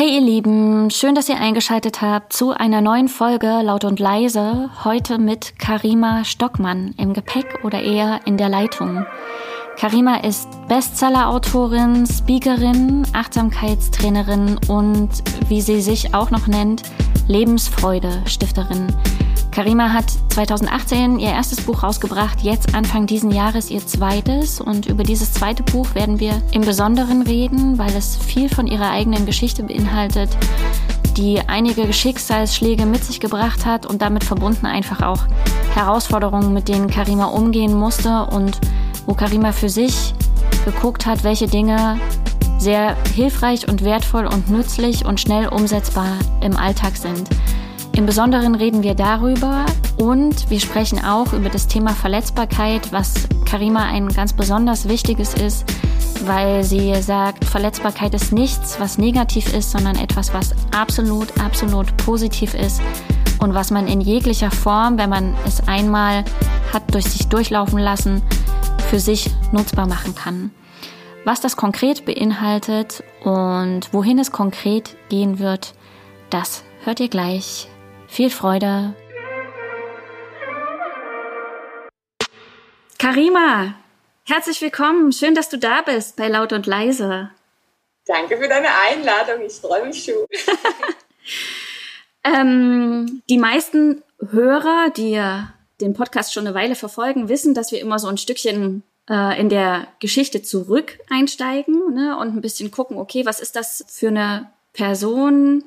Hey ihr Lieben, schön, dass ihr eingeschaltet habt zu einer neuen Folge Laut und Leise, heute mit Karima Stockmann im Gepäck oder eher in der Leitung. Karima ist Bestseller-Autorin, Speakerin, Achtsamkeitstrainerin und, wie sie sich auch noch nennt, Lebensfreude-Stifterin. Karima hat 2018 ihr erstes Buch rausgebracht, jetzt Anfang diesen Jahres ihr zweites. Und über dieses zweite Buch werden wir im Besonderen reden, weil es viel von ihrer eigenen Geschichte beinhaltet, die einige Schicksalsschläge mit sich gebracht hat und damit verbunden einfach auch Herausforderungen, mit denen Karima umgehen musste und wo Karima für sich geguckt hat, welche Dinge sehr hilfreich und wertvoll und nützlich und schnell umsetzbar im Alltag sind. Im Besonderen reden wir darüber und wir sprechen auch über das Thema Verletzbarkeit, was Karima ein ganz besonders wichtiges ist, weil sie sagt, Verletzbarkeit ist nichts, was negativ ist, sondern etwas, was absolut, absolut positiv ist und was man in jeglicher Form, wenn man es einmal hat durch sich durchlaufen lassen, für sich nutzbar machen kann. Was das konkret beinhaltet und wohin es konkret gehen wird, das hört ihr gleich. Viel Freude! Karima, herzlich willkommen. Schön, dass du da bist bei Laut und Leise. Danke für deine Einladung. Ich freue mich schon. ähm, die meisten Hörer, die den Podcast schon eine Weile verfolgen, wissen, dass wir immer so ein Stückchen äh, in der Geschichte zurück einsteigen ne, und ein bisschen gucken, okay, was ist das für eine Person?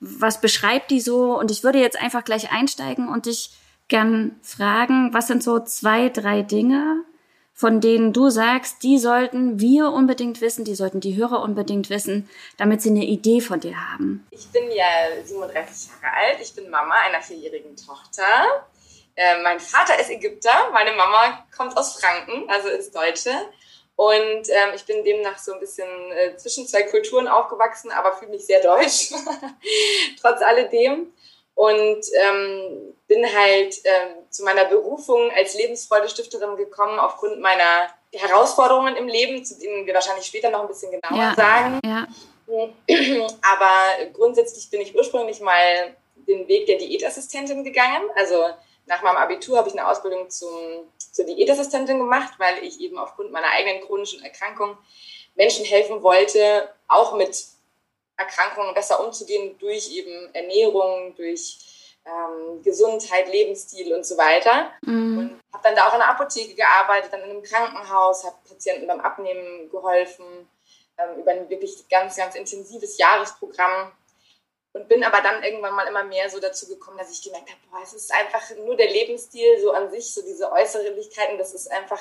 was beschreibt die so? Und ich würde jetzt einfach gleich einsteigen und dich gern fragen, was sind so zwei, drei Dinge, von denen du sagst, die sollten wir unbedingt wissen, die sollten die Hörer unbedingt wissen, damit sie eine Idee von dir haben? Ich bin ja 37 Jahre alt, ich bin Mama einer vierjährigen Tochter. Äh, mein Vater ist Ägypter, meine Mama kommt aus Franken, also ist Deutsche. Und ähm, ich bin demnach so ein bisschen äh, zwischen zwei Kulturen aufgewachsen, aber fühle mich sehr deutsch, trotz alledem. Und ähm, bin halt ähm, zu meiner Berufung als Lebensfreude-Stifterin gekommen aufgrund meiner Herausforderungen im Leben, zu denen wir wahrscheinlich später noch ein bisschen genauer ja, sagen. Ja. Aber grundsätzlich bin ich ursprünglich mal den Weg der Diätassistentin gegangen. Also nach meinem Abitur habe ich eine Ausbildung zum zur Diätassistentin gemacht, weil ich eben aufgrund meiner eigenen chronischen Erkrankung Menschen helfen wollte, auch mit Erkrankungen besser umzugehen durch eben Ernährung, durch ähm, Gesundheit, Lebensstil und so weiter. Mhm. Und habe dann da auch in der Apotheke gearbeitet, dann in einem Krankenhaus, habe Patienten beim Abnehmen geholfen, ähm, über ein wirklich ganz, ganz intensives Jahresprogramm und bin aber dann irgendwann mal immer mehr so dazu gekommen, dass ich gemerkt habe, boah, es ist einfach nur der Lebensstil so an sich, so diese Äußerlichkeiten, das ist einfach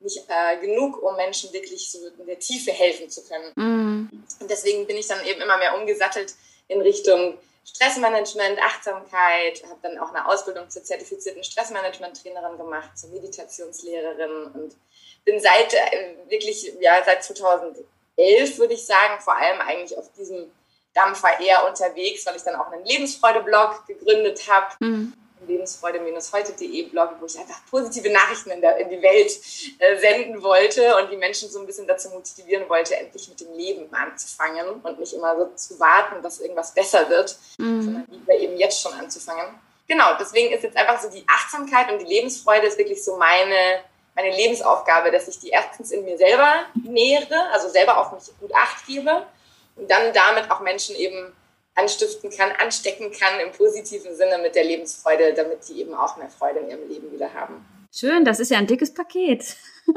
nicht äh, genug, um Menschen wirklich so in der Tiefe helfen zu können. Mm. Und deswegen bin ich dann eben immer mehr umgesattelt in Richtung Stressmanagement, Achtsamkeit, habe dann auch eine Ausbildung zur zertifizierten Stressmanagement-Trainerin gemacht, zur Meditationslehrerin und bin seit äh, wirklich, ja, seit 2011 würde ich sagen, vor allem eigentlich auf diesem Dampfer eher unterwegs, weil ich dann auch einen Lebensfreude-Blog gegründet habe. Mhm. Lebensfreude-heute.de Blog, wo ich einfach positive Nachrichten in, der, in die Welt äh, senden wollte und die Menschen so ein bisschen dazu motivieren wollte, endlich mit dem Leben anzufangen und nicht immer so zu warten, dass irgendwas besser wird, mhm. sondern lieber eben jetzt schon anzufangen. Genau, deswegen ist jetzt einfach so die Achtsamkeit und die Lebensfreude ist wirklich so meine, meine Lebensaufgabe, dass ich die erstens in mir selber nähere, also selber auf mich gut acht gebe und dann damit auch Menschen eben anstiften kann, anstecken kann im positiven Sinne mit der Lebensfreude, damit die eben auch mehr Freude in ihrem Leben wieder haben. Schön, das ist ja ein dickes Paket.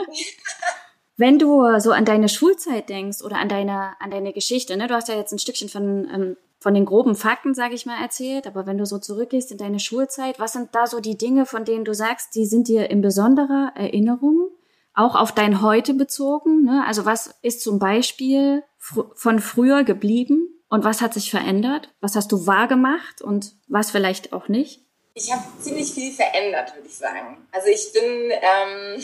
Wenn du so an deine Schulzeit denkst oder an deine, an deine Geschichte, ne? du hast ja jetzt ein Stückchen von, ähm, von den groben Fakten, sage ich mal, erzählt, aber wenn du so zurückgehst in deine Schulzeit, was sind da so die Dinge, von denen du sagst, die sind dir in besonderer Erinnerung, auch auf dein Heute bezogen? Ne? Also was ist zum Beispiel fr von früher geblieben und was hat sich verändert? Was hast du wahrgemacht und was vielleicht auch nicht? Ich habe ziemlich viel verändert, würde ich sagen. Also ich bin ähm,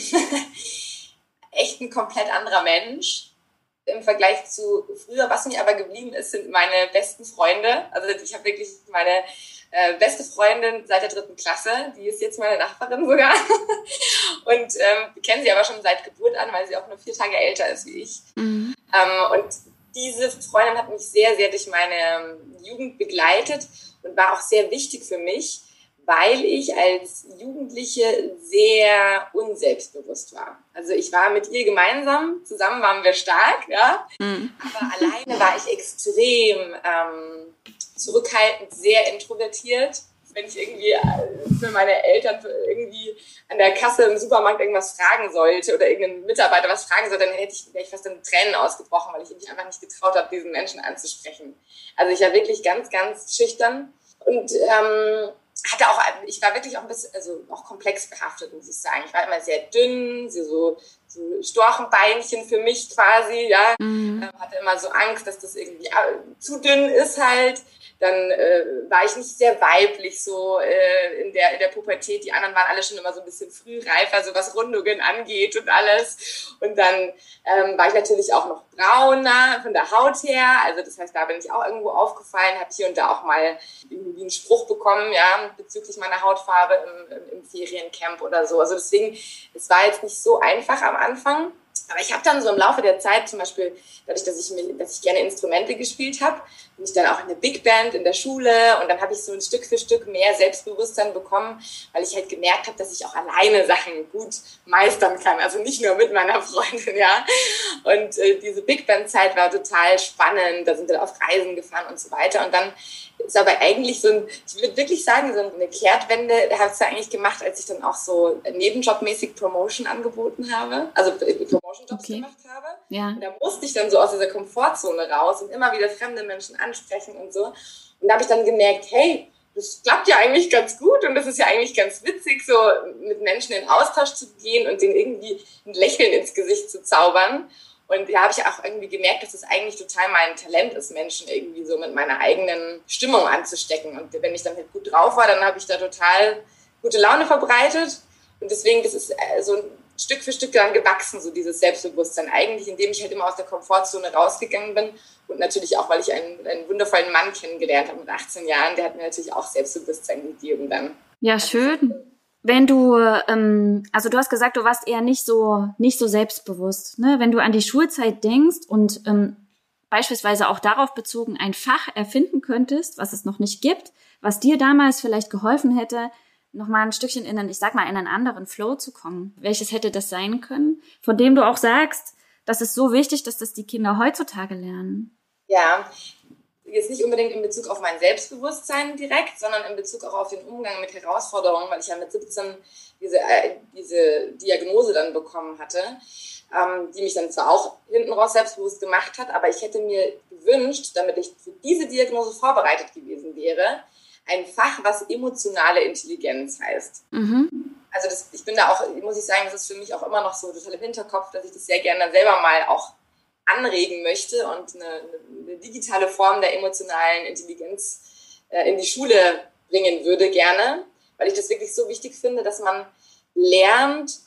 echt ein komplett anderer Mensch im Vergleich zu früher. Was mir aber geblieben ist, sind meine besten Freunde. Also ich habe wirklich meine äh, beste Freundin seit der dritten Klasse. Die ist jetzt meine Nachbarin sogar. und ähm, wir kennen sie aber schon seit Geburt an, weil sie auch nur vier Tage älter ist wie ich. Mhm. Ähm, und diese Freundin hat mich sehr, sehr durch meine ähm, Jugend begleitet und war auch sehr wichtig für mich, weil ich als Jugendliche sehr unselbstbewusst war. Also ich war mit ihr gemeinsam, zusammen waren wir stark, ja, mhm. aber alleine war ich extrem ähm, zurückhaltend, sehr introvertiert wenn ich irgendwie äh, für meine Eltern irgendwie an der Kasse im Supermarkt irgendwas fragen sollte oder irgendeinen Mitarbeiter was fragen sollte, dann hätte ich, wäre ich fast in Tränen ausgebrochen, weil ich mich einfach nicht getraut habe, diesen Menschen anzusprechen. Also ich war wirklich ganz, ganz schüchtern und ähm, hatte auch, ich war wirklich auch ein bisschen, also auch komplex behaftet, muss ich sagen. Ich war immer sehr dünn, so, so Storchenbeinchen für mich quasi, ja. Mhm. Ähm, hatte immer so Angst, dass das irgendwie äh, zu dünn ist halt dann äh, war ich nicht sehr weiblich so äh, in, der, in der Pubertät. Die anderen waren alle schon immer so ein bisschen frühreifer, so was Rundungen angeht und alles. Und dann ähm, war ich natürlich auch noch brauner von der Haut her. Also das heißt, da bin ich auch irgendwo aufgefallen, habe hier und da auch mal irgendwie einen Spruch bekommen, ja, bezüglich meiner Hautfarbe im, im, im Feriencamp oder so. Also deswegen, es war jetzt nicht so einfach am Anfang. Aber ich habe dann so im Laufe der Zeit, zum Beispiel dadurch, dass ich, mir, dass ich gerne Instrumente gespielt habe, bin ich dann auch in der Big Band in der Schule und dann habe ich so ein Stück für Stück mehr Selbstbewusstsein bekommen, weil ich halt gemerkt habe, dass ich auch alleine Sachen gut meistern kann, also nicht nur mit meiner Freundin, ja. Und äh, diese Big Band Zeit war total spannend, da sind wir auf Reisen gefahren und so weiter und dann ist aber eigentlich so ein, ich würde wirklich sagen, so eine Kehrtwende hat es ja eigentlich gemacht, als ich dann auch so nebenjobmäßig Promotion angeboten habe, also äh, Promotion-Jobs okay. gemacht habe. Ja. Und da musste ich dann so aus dieser Komfortzone raus und immer wieder fremde Menschen ansprechen und so. Und da habe ich dann gemerkt, hey, das klappt ja eigentlich ganz gut und das ist ja eigentlich ganz witzig, so mit Menschen in Austausch zu gehen und denen irgendwie ein Lächeln ins Gesicht zu zaubern. Und da habe ich auch irgendwie gemerkt, dass es eigentlich total mein Talent ist, Menschen irgendwie so mit meiner eigenen Stimmung anzustecken. Und wenn ich dann halt gut drauf war, dann habe ich da total gute Laune verbreitet. Und deswegen, das ist äh, so Stück für Stück dann gewachsen, so dieses Selbstbewusstsein. Eigentlich, indem ich halt immer aus der Komfortzone rausgegangen bin. Und natürlich auch, weil ich einen, einen wundervollen Mann kennengelernt habe mit 18 Jahren. Der hat mir natürlich auch Selbstbewusstsein gegeben dann. Ja, schön. Wenn du, ähm, also du hast gesagt, du warst eher nicht so, nicht so selbstbewusst. Ne? Wenn du an die Schulzeit denkst und ähm, beispielsweise auch darauf bezogen ein Fach erfinden könntest, was es noch nicht gibt, was dir damals vielleicht geholfen hätte, nochmal ein Stückchen in einen, ich sag mal, in einen anderen Flow zu kommen. Welches hätte das sein können? Von dem du auch sagst, das ist so wichtig, dass das die Kinder heutzutage lernen. Ja, jetzt nicht unbedingt in Bezug auf mein Selbstbewusstsein direkt, sondern in Bezug auch auf den Umgang mit Herausforderungen, weil ich ja mit 17 diese, äh, diese Diagnose dann bekommen hatte, ähm, die mich dann zwar auch hinten raus selbstbewusst gemacht hat, aber ich hätte mir gewünscht, damit ich für diese Diagnose vorbereitet gewesen wäre, ein Fach, was emotionale Intelligenz heißt. Mhm. Also das, ich bin da auch, muss ich sagen, das ist für mich auch immer noch so total im Hinterkopf, dass ich das sehr gerne selber mal auch anregen möchte und eine, eine digitale Form der emotionalen Intelligenz äh, in die Schule bringen würde gerne, weil ich das wirklich so wichtig finde, dass man lernt,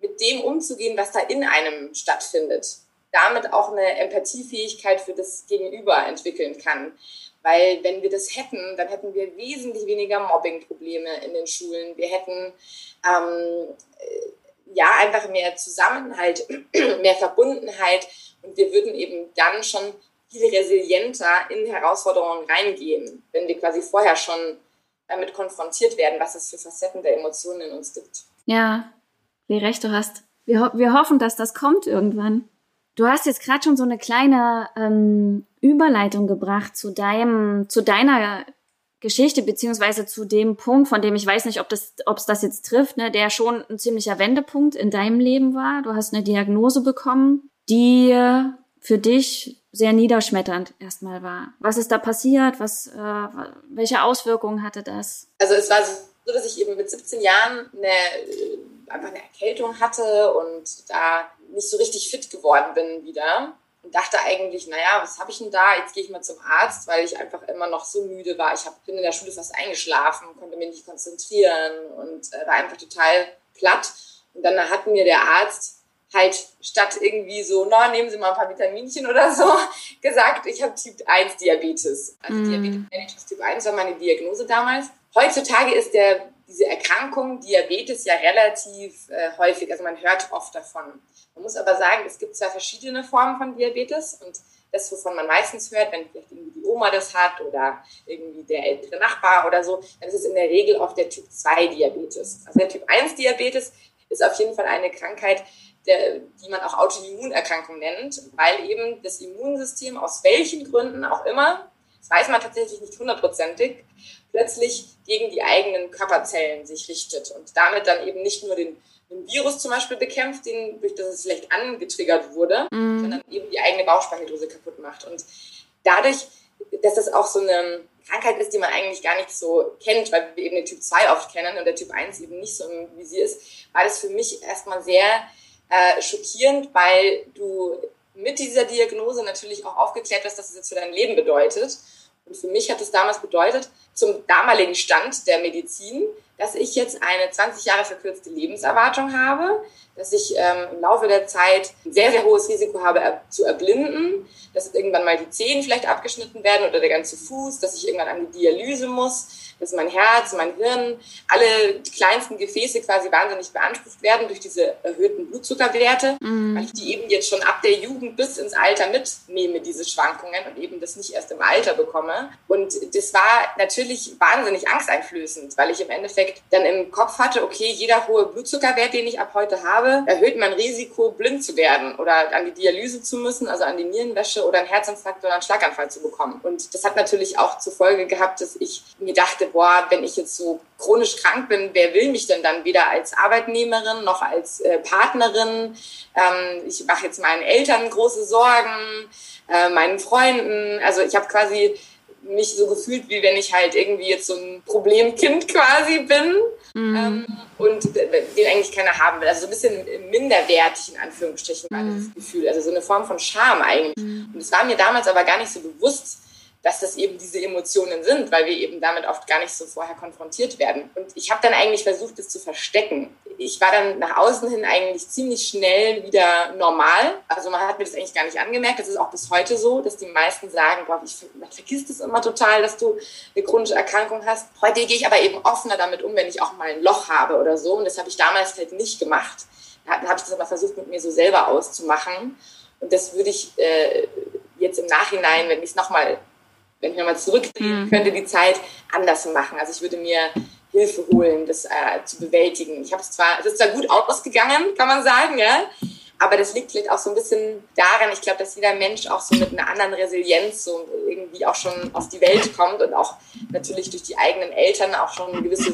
mit dem umzugehen, was da in einem stattfindet. Damit auch eine Empathiefähigkeit für das Gegenüber entwickeln kann. Weil wenn wir das hätten, dann hätten wir wesentlich weniger Mobbingprobleme in den Schulen. Wir hätten ähm, äh, ja einfach mehr Zusammenhalt, mehr Verbundenheit und wir würden eben dann schon viel resilienter in Herausforderungen reingehen, wenn wir quasi vorher schon damit konfrontiert werden, was es für Facetten der Emotionen in uns gibt. Ja, wie recht du hast. Wir, ho wir hoffen, dass das kommt irgendwann. Du hast jetzt gerade schon so eine kleine ähm, Überleitung gebracht zu deinem, zu deiner Geschichte beziehungsweise zu dem Punkt, von dem ich weiß nicht, ob das, ob es das jetzt trifft, ne, der schon ein ziemlicher Wendepunkt in deinem Leben war. Du hast eine Diagnose bekommen, die für dich sehr niederschmetternd erstmal war. Was ist da passiert? Was, äh, welche Auswirkungen hatte das? Also es war so, dass ich eben mit 17 Jahren eine, äh, einfach eine Erkältung hatte und da nicht so richtig fit geworden bin wieder und dachte eigentlich, naja, was habe ich denn da? Jetzt gehe ich mal zum Arzt, weil ich einfach immer noch so müde war. Ich hab, bin in der Schule fast eingeschlafen, konnte mich nicht konzentrieren und äh, war einfach total platt. Und dann hat mir der Arzt halt statt irgendwie so, na, nehmen Sie mal ein paar Vitaminchen oder so, gesagt, ich habe Typ 1 Diabetes. Also mm. Diabetes Typ 1 war meine Diagnose damals. Heutzutage ist der, diese Erkrankung Diabetes ja relativ äh, häufig, also man hört oft davon. Man muss aber sagen, es gibt zwei verschiedene Formen von Diabetes und das, wovon man meistens hört, wenn vielleicht irgendwie die Oma das hat oder irgendwie der ältere Nachbar oder so, dann ist es in der Regel auch der Typ 2 Diabetes. Also der Typ 1 Diabetes ist auf jeden Fall eine Krankheit, der, die man auch Autoimmunerkrankung nennt, weil eben das Immunsystem aus welchen Gründen auch immer, das weiß man tatsächlich nicht hundertprozentig, plötzlich gegen die eigenen Körperzellen sich richtet und damit dann eben nicht nur den ein Virus zum Beispiel bekämpft, den, durch das es vielleicht angetriggert wurde, mm. sondern eben die eigene Bauchspeicheldrüse kaputt macht. Und dadurch, dass das auch so eine Krankheit ist, die man eigentlich gar nicht so kennt, weil wir eben den Typ 2 oft kennen und der Typ 1 eben nicht so im Visier ist, war das für mich erstmal sehr äh, schockierend, weil du mit dieser Diagnose natürlich auch aufgeklärt wirst, dass es jetzt für dein Leben bedeutet. Und für mich hat es damals bedeutet, zum damaligen Stand der Medizin, dass ich jetzt eine 20 Jahre verkürzte Lebenserwartung habe, dass ich ähm, im Laufe der Zeit ein sehr, sehr hohes Risiko habe er zu erblinden, dass irgendwann mal die Zehen vielleicht abgeschnitten werden oder der ganze Fuß, dass ich irgendwann an die Dialyse muss, dass mein Herz, mein Hirn, alle kleinsten Gefäße quasi wahnsinnig beansprucht werden durch diese erhöhten Blutzuckerwerte, mhm. weil ich die eben jetzt schon ab der Jugend bis ins Alter mitnehme, diese Schwankungen und eben das nicht erst im Alter bekomme. Und das war natürlich wahnsinnig angsteinflößend, weil ich im Endeffekt dann im Kopf hatte, okay, jeder hohe Blutzuckerwert, den ich ab heute habe, erhöht mein Risiko, blind zu werden oder an die Dialyse zu müssen, also an die Nierenwäsche oder einen Herzinfarkt oder einen Schlaganfall zu bekommen. Und das hat natürlich auch zur Folge gehabt, dass ich mir dachte, boah, wenn ich jetzt so chronisch krank bin, wer will mich denn dann weder als Arbeitnehmerin noch als äh, Partnerin? Ähm, ich mache jetzt meinen Eltern große Sorgen, äh, meinen Freunden. Also ich habe quasi mich so gefühlt, wie wenn ich halt irgendwie jetzt so ein Problemkind quasi bin mhm. ähm, und den eigentlich keiner haben will. Also so ein bisschen minderwertig in Anführungsstrichen war mhm. das Gefühl. Also so eine Form von Scham eigentlich. Mhm. Und es war mir damals aber gar nicht so bewusst, dass das eben diese Emotionen sind, weil wir eben damit oft gar nicht so vorher konfrontiert werden. Und ich habe dann eigentlich versucht, das zu verstecken. Ich war dann nach außen hin eigentlich ziemlich schnell wieder normal. Also man hat mir das eigentlich gar nicht angemerkt. Das ist auch bis heute so, dass die meisten sagen, boah, ich man vergisst es immer total, dass du eine chronische Erkrankung hast. Heute gehe ich aber eben offener damit um, wenn ich auch mal ein Loch habe oder so. Und das habe ich damals halt nicht gemacht. Da habe ich das aber versucht, mit mir so selber auszumachen. Und das würde ich äh, jetzt im Nachhinein, wenn ich es nochmal wenn ich nochmal zurückdrehen mhm. könnte, die Zeit anders machen. Also ich würde mir Hilfe holen, das äh, zu bewältigen. Ich habe es zwar, es ist zwar gut ausgegangen, kann man sagen, ja, aber das liegt vielleicht auch so ein bisschen daran, ich glaube, dass jeder Mensch auch so mit einer anderen Resilienz so irgendwie auch schon auf die Welt kommt und auch natürlich durch die eigenen Eltern auch schon gewisse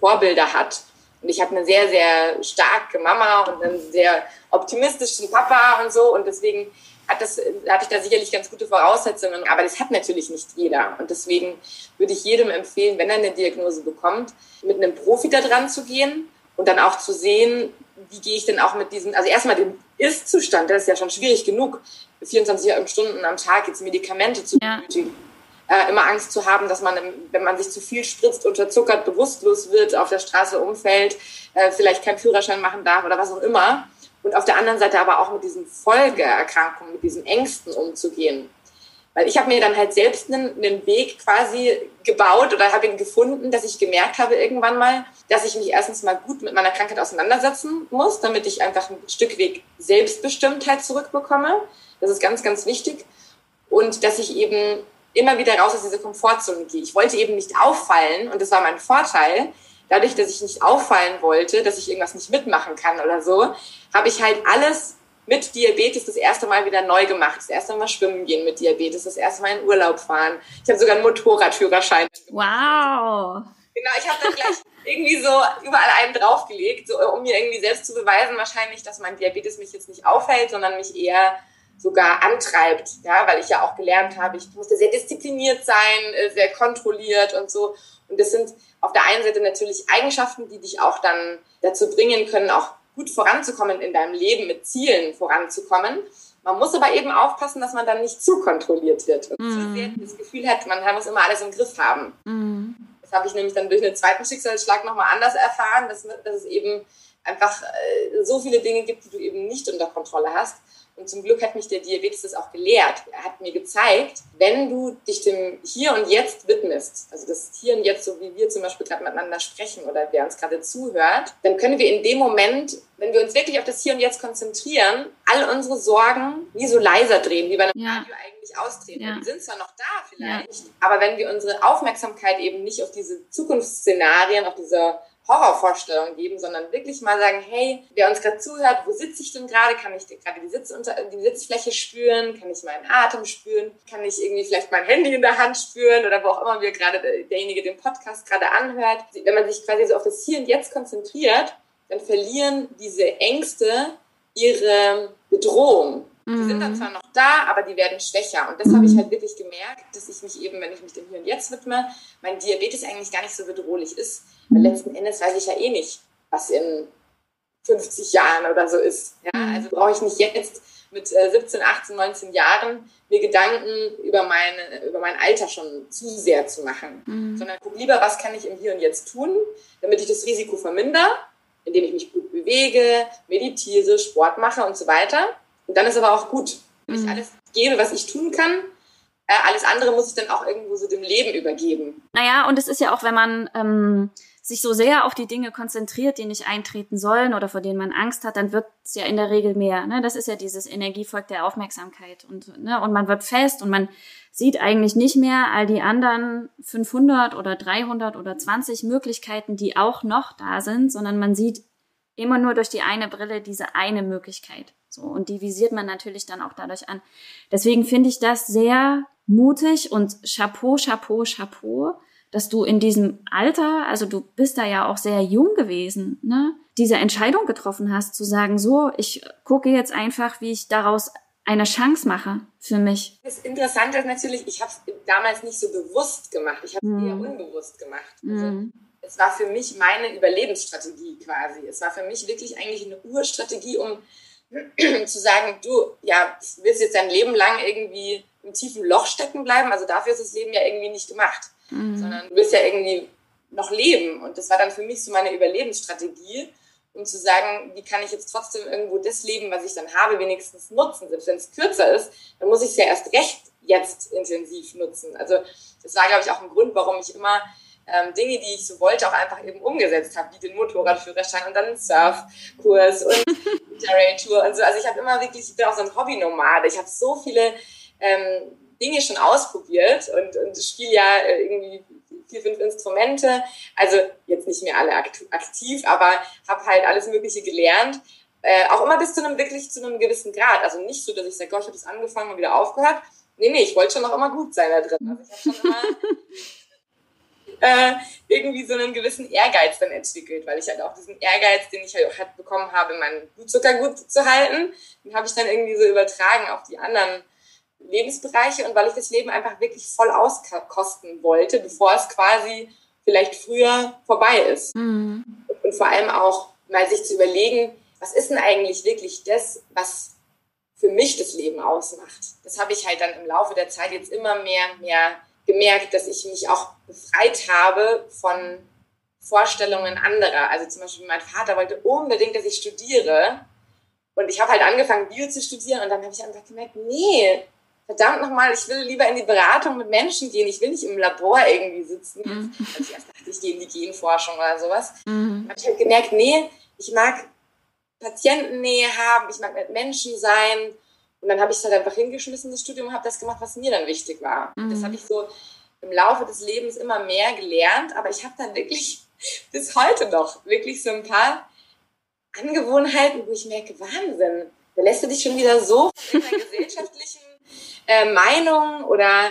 Vorbilder hat. Und ich habe eine sehr, sehr starke Mama und einen sehr optimistischen Papa und so. Und deswegen hat das, hatte ich da sicherlich ganz gute Voraussetzungen, aber das hat natürlich nicht jeder. Und deswegen würde ich jedem empfehlen, wenn er eine Diagnose bekommt, mit einem Profi da dran zu gehen und dann auch zu sehen, wie gehe ich denn auch mit diesem, also erstmal den Ist-Zustand, das ist ja schon schwierig genug, 24 Stunden am Tag jetzt Medikamente zu benötigen. Ja. Äh, immer Angst zu haben, dass man, wenn man sich zu viel spritzt, unterzuckert, bewusstlos wird, auf der Straße umfällt, äh, vielleicht keinen Führerschein machen darf oder was auch immer und auf der anderen Seite aber auch mit diesen Folgeerkrankungen, mit diesen Ängsten umzugehen. Weil ich habe mir dann halt selbst einen, einen Weg quasi gebaut oder habe ihn gefunden, dass ich gemerkt habe irgendwann mal, dass ich mich erstens mal gut mit meiner Krankheit auseinandersetzen muss, damit ich einfach ein Stück Weg Selbstbestimmtheit zurückbekomme. Das ist ganz, ganz wichtig. Und dass ich eben immer wieder raus aus dieser Komfortzone gehe. Ich wollte eben nicht auffallen und das war mein Vorteil, dadurch, dass ich nicht auffallen wollte, dass ich irgendwas nicht mitmachen kann oder so, habe ich halt alles mit Diabetes das erste Mal wieder neu gemacht. Das erste Mal schwimmen gehen mit Diabetes, das erste Mal in Urlaub fahren. Ich habe sogar einen Motorradführerschein. Wow. Genau, ich habe dann gleich irgendwie so überall einen draufgelegt, so, um mir irgendwie selbst zu beweisen, wahrscheinlich, dass mein Diabetes mich jetzt nicht aufhält, sondern mich eher sogar antreibt, ja, weil ich ja auch gelernt habe, ich musste sehr diszipliniert sein, äh, sehr kontrolliert und so. Und das sind auf der einen Seite natürlich Eigenschaften, die dich auch dann dazu bringen können, auch gut voranzukommen in deinem Leben, mit Zielen voranzukommen. Man muss aber eben aufpassen, dass man dann nicht zu kontrolliert wird und mm. zu sehr das Gefühl hat, man muss immer alles im Griff haben. Mm. Das habe ich nämlich dann durch einen zweiten Schicksalsschlag nochmal anders erfahren, dass, dass es eben einfach äh, so viele Dinge gibt, die du eben nicht unter Kontrolle hast Und zum Glück hat mich der Diabetes das auch gelehrt. Er hat mir gezeigt, wenn du dich dem Hier und Jetzt widmest, also das Hier und Jetzt, so wie wir zum Beispiel gerade miteinander sprechen oder wer uns gerade zuhört, dann können wir in dem Moment, wenn wir uns wirklich auf das Hier und Jetzt konzentrieren, all unsere Sorgen wie so leiser drehen, wie bei einem ja. Radio eigentlich austreten. Ja. Die sind zwar noch da vielleicht, ja. aber wenn wir unsere Aufmerksamkeit eben nicht auf diese Zukunftsszenarien, auf diese Horrorvorstellung geben, sondern wirklich mal sagen, hey, wer uns gerade zuhört, wo sitze ich denn gerade? Kann ich gerade die, Sitz die Sitzfläche spüren? Kann ich meinen Atem spüren? Kann ich irgendwie vielleicht mein Handy in der Hand spüren oder wo auch immer wir gerade derjenige den Podcast gerade anhört? Wenn man sich quasi so auf das Hier und Jetzt konzentriert, dann verlieren diese Ängste ihre Bedrohung. Die sind dann mhm. zwar noch da, aber die werden schwächer. Und das habe ich halt wirklich gemerkt, dass ich mich eben, wenn ich mich dem Hier und Jetzt widme, mein Diabetes eigentlich gar nicht so bedrohlich ist. Weil letzten Endes weiß ich ja eh nicht, was in 50 Jahren oder so ist. Ja? Mhm. Also brauche ich nicht jetzt mit 17, 18, 19 Jahren mir Gedanken über, meine, über mein Alter schon zu sehr zu machen. Mhm. Sondern guck lieber, was kann ich im Hier und Jetzt tun, damit ich das Risiko vermindere, indem ich mich gut bewege, meditiere, Sport mache und so weiter. Und dann ist aber auch gut, wenn mhm. ich alles gebe, was ich tun kann. Äh, alles andere muss ich dann auch irgendwo so dem Leben übergeben. Naja, und es ist ja auch, wenn man ähm, sich so sehr auf die Dinge konzentriert, die nicht eintreten sollen oder vor denen man Angst hat, dann wird es ja in der Regel mehr. Ne? Das ist ja dieses Energievolk der Aufmerksamkeit. Und, ne? und man wird fest und man sieht eigentlich nicht mehr all die anderen 500 oder 300 oder 20 Möglichkeiten, die auch noch da sind, sondern man sieht immer nur durch die eine Brille diese eine Möglichkeit. So, und die visiert man natürlich dann auch dadurch an. Deswegen finde ich das sehr mutig und Chapeau, Chapeau, Chapeau, dass du in diesem Alter, also du bist da ja auch sehr jung gewesen, ne, diese Entscheidung getroffen hast, zu sagen, so, ich gucke jetzt einfach, wie ich daraus eine Chance mache für mich. Das Interessante ist natürlich, ich habe es damals nicht so bewusst gemacht, ich habe es mm. eher unbewusst gemacht. Also, mm. Es war für mich meine Überlebensstrategie quasi. Es war für mich wirklich eigentlich eine Urstrategie, um zu sagen, du, ja, willst jetzt dein Leben lang irgendwie im tiefen Loch stecken bleiben, also dafür ist das Leben ja irgendwie nicht gemacht, mhm. sondern du willst ja irgendwie noch leben. Und das war dann für mich so meine Überlebensstrategie, um zu sagen, wie kann ich jetzt trotzdem irgendwo das Leben, was ich dann habe, wenigstens nutzen. Selbst wenn es kürzer ist, dann muss ich es ja erst recht jetzt intensiv nutzen. Also das war, glaube ich, auch ein Grund, warum ich immer ähm, Dinge, die ich so wollte, auch einfach eben umgesetzt habe, wie den Motorradführerschein und dann einen Surfkurs und Interrail-Tour und so. Also ich habe immer wirklich, ich bin auch so ein Hobby-Nomade. Ich habe so viele ähm, Dinge schon ausprobiert und, und spiele ja äh, irgendwie vier, fünf Instrumente. Also jetzt nicht mehr alle aktiv, aber habe halt alles Mögliche gelernt. Äh, auch immer bis zu einem wirklich zu einem gewissen Grad. Also nicht so, dass ich sage, Gott, ich habe das angefangen und wieder aufgehört. Nee, nee, ich wollte schon noch immer gut sein da drin. Also ich habe schon immer äh, irgendwie so einen gewissen Ehrgeiz dann entwickelt, weil ich halt auch diesen Ehrgeiz, den ich halt, halt bekommen habe, meinen Blutzucker gut zu halten, den habe ich dann irgendwie so übertragen auf die anderen Lebensbereiche und weil ich das Leben einfach wirklich voll auskosten wollte, bevor es quasi vielleicht früher vorbei ist. Mhm. Und vor allem auch mal sich zu überlegen, was ist denn eigentlich wirklich das, was für mich das Leben ausmacht. Das habe ich halt dann im Laufe der Zeit jetzt immer mehr mehr gemerkt, dass ich mich auch befreit habe von Vorstellungen anderer. Also zum Beispiel mein Vater wollte unbedingt, dass ich studiere. Und ich habe halt angefangen, Bio zu studieren und dann habe ich einfach gemerkt, nee, verdammt nochmal, ich will lieber in die Beratung mit Menschen gehen. Ich will nicht im Labor irgendwie sitzen. Mhm. Also ich erst dachte, ich gehe in die Genforschung oder sowas. Mhm. habe ich halt gemerkt, nee, ich mag Patientennähe haben, ich mag mit Menschen sein und dann habe ich es halt einfach hingeschmissen, das Studium, und habe das gemacht, was mir dann wichtig war. Mhm. Das habe ich so im Laufe des Lebens immer mehr gelernt, aber ich habe dann wirklich bis heute noch wirklich so ein paar Angewohnheiten, wo ich merke, Wahnsinn, da lässt du dich schon wieder so von einer gesellschaftlichen äh, Meinung oder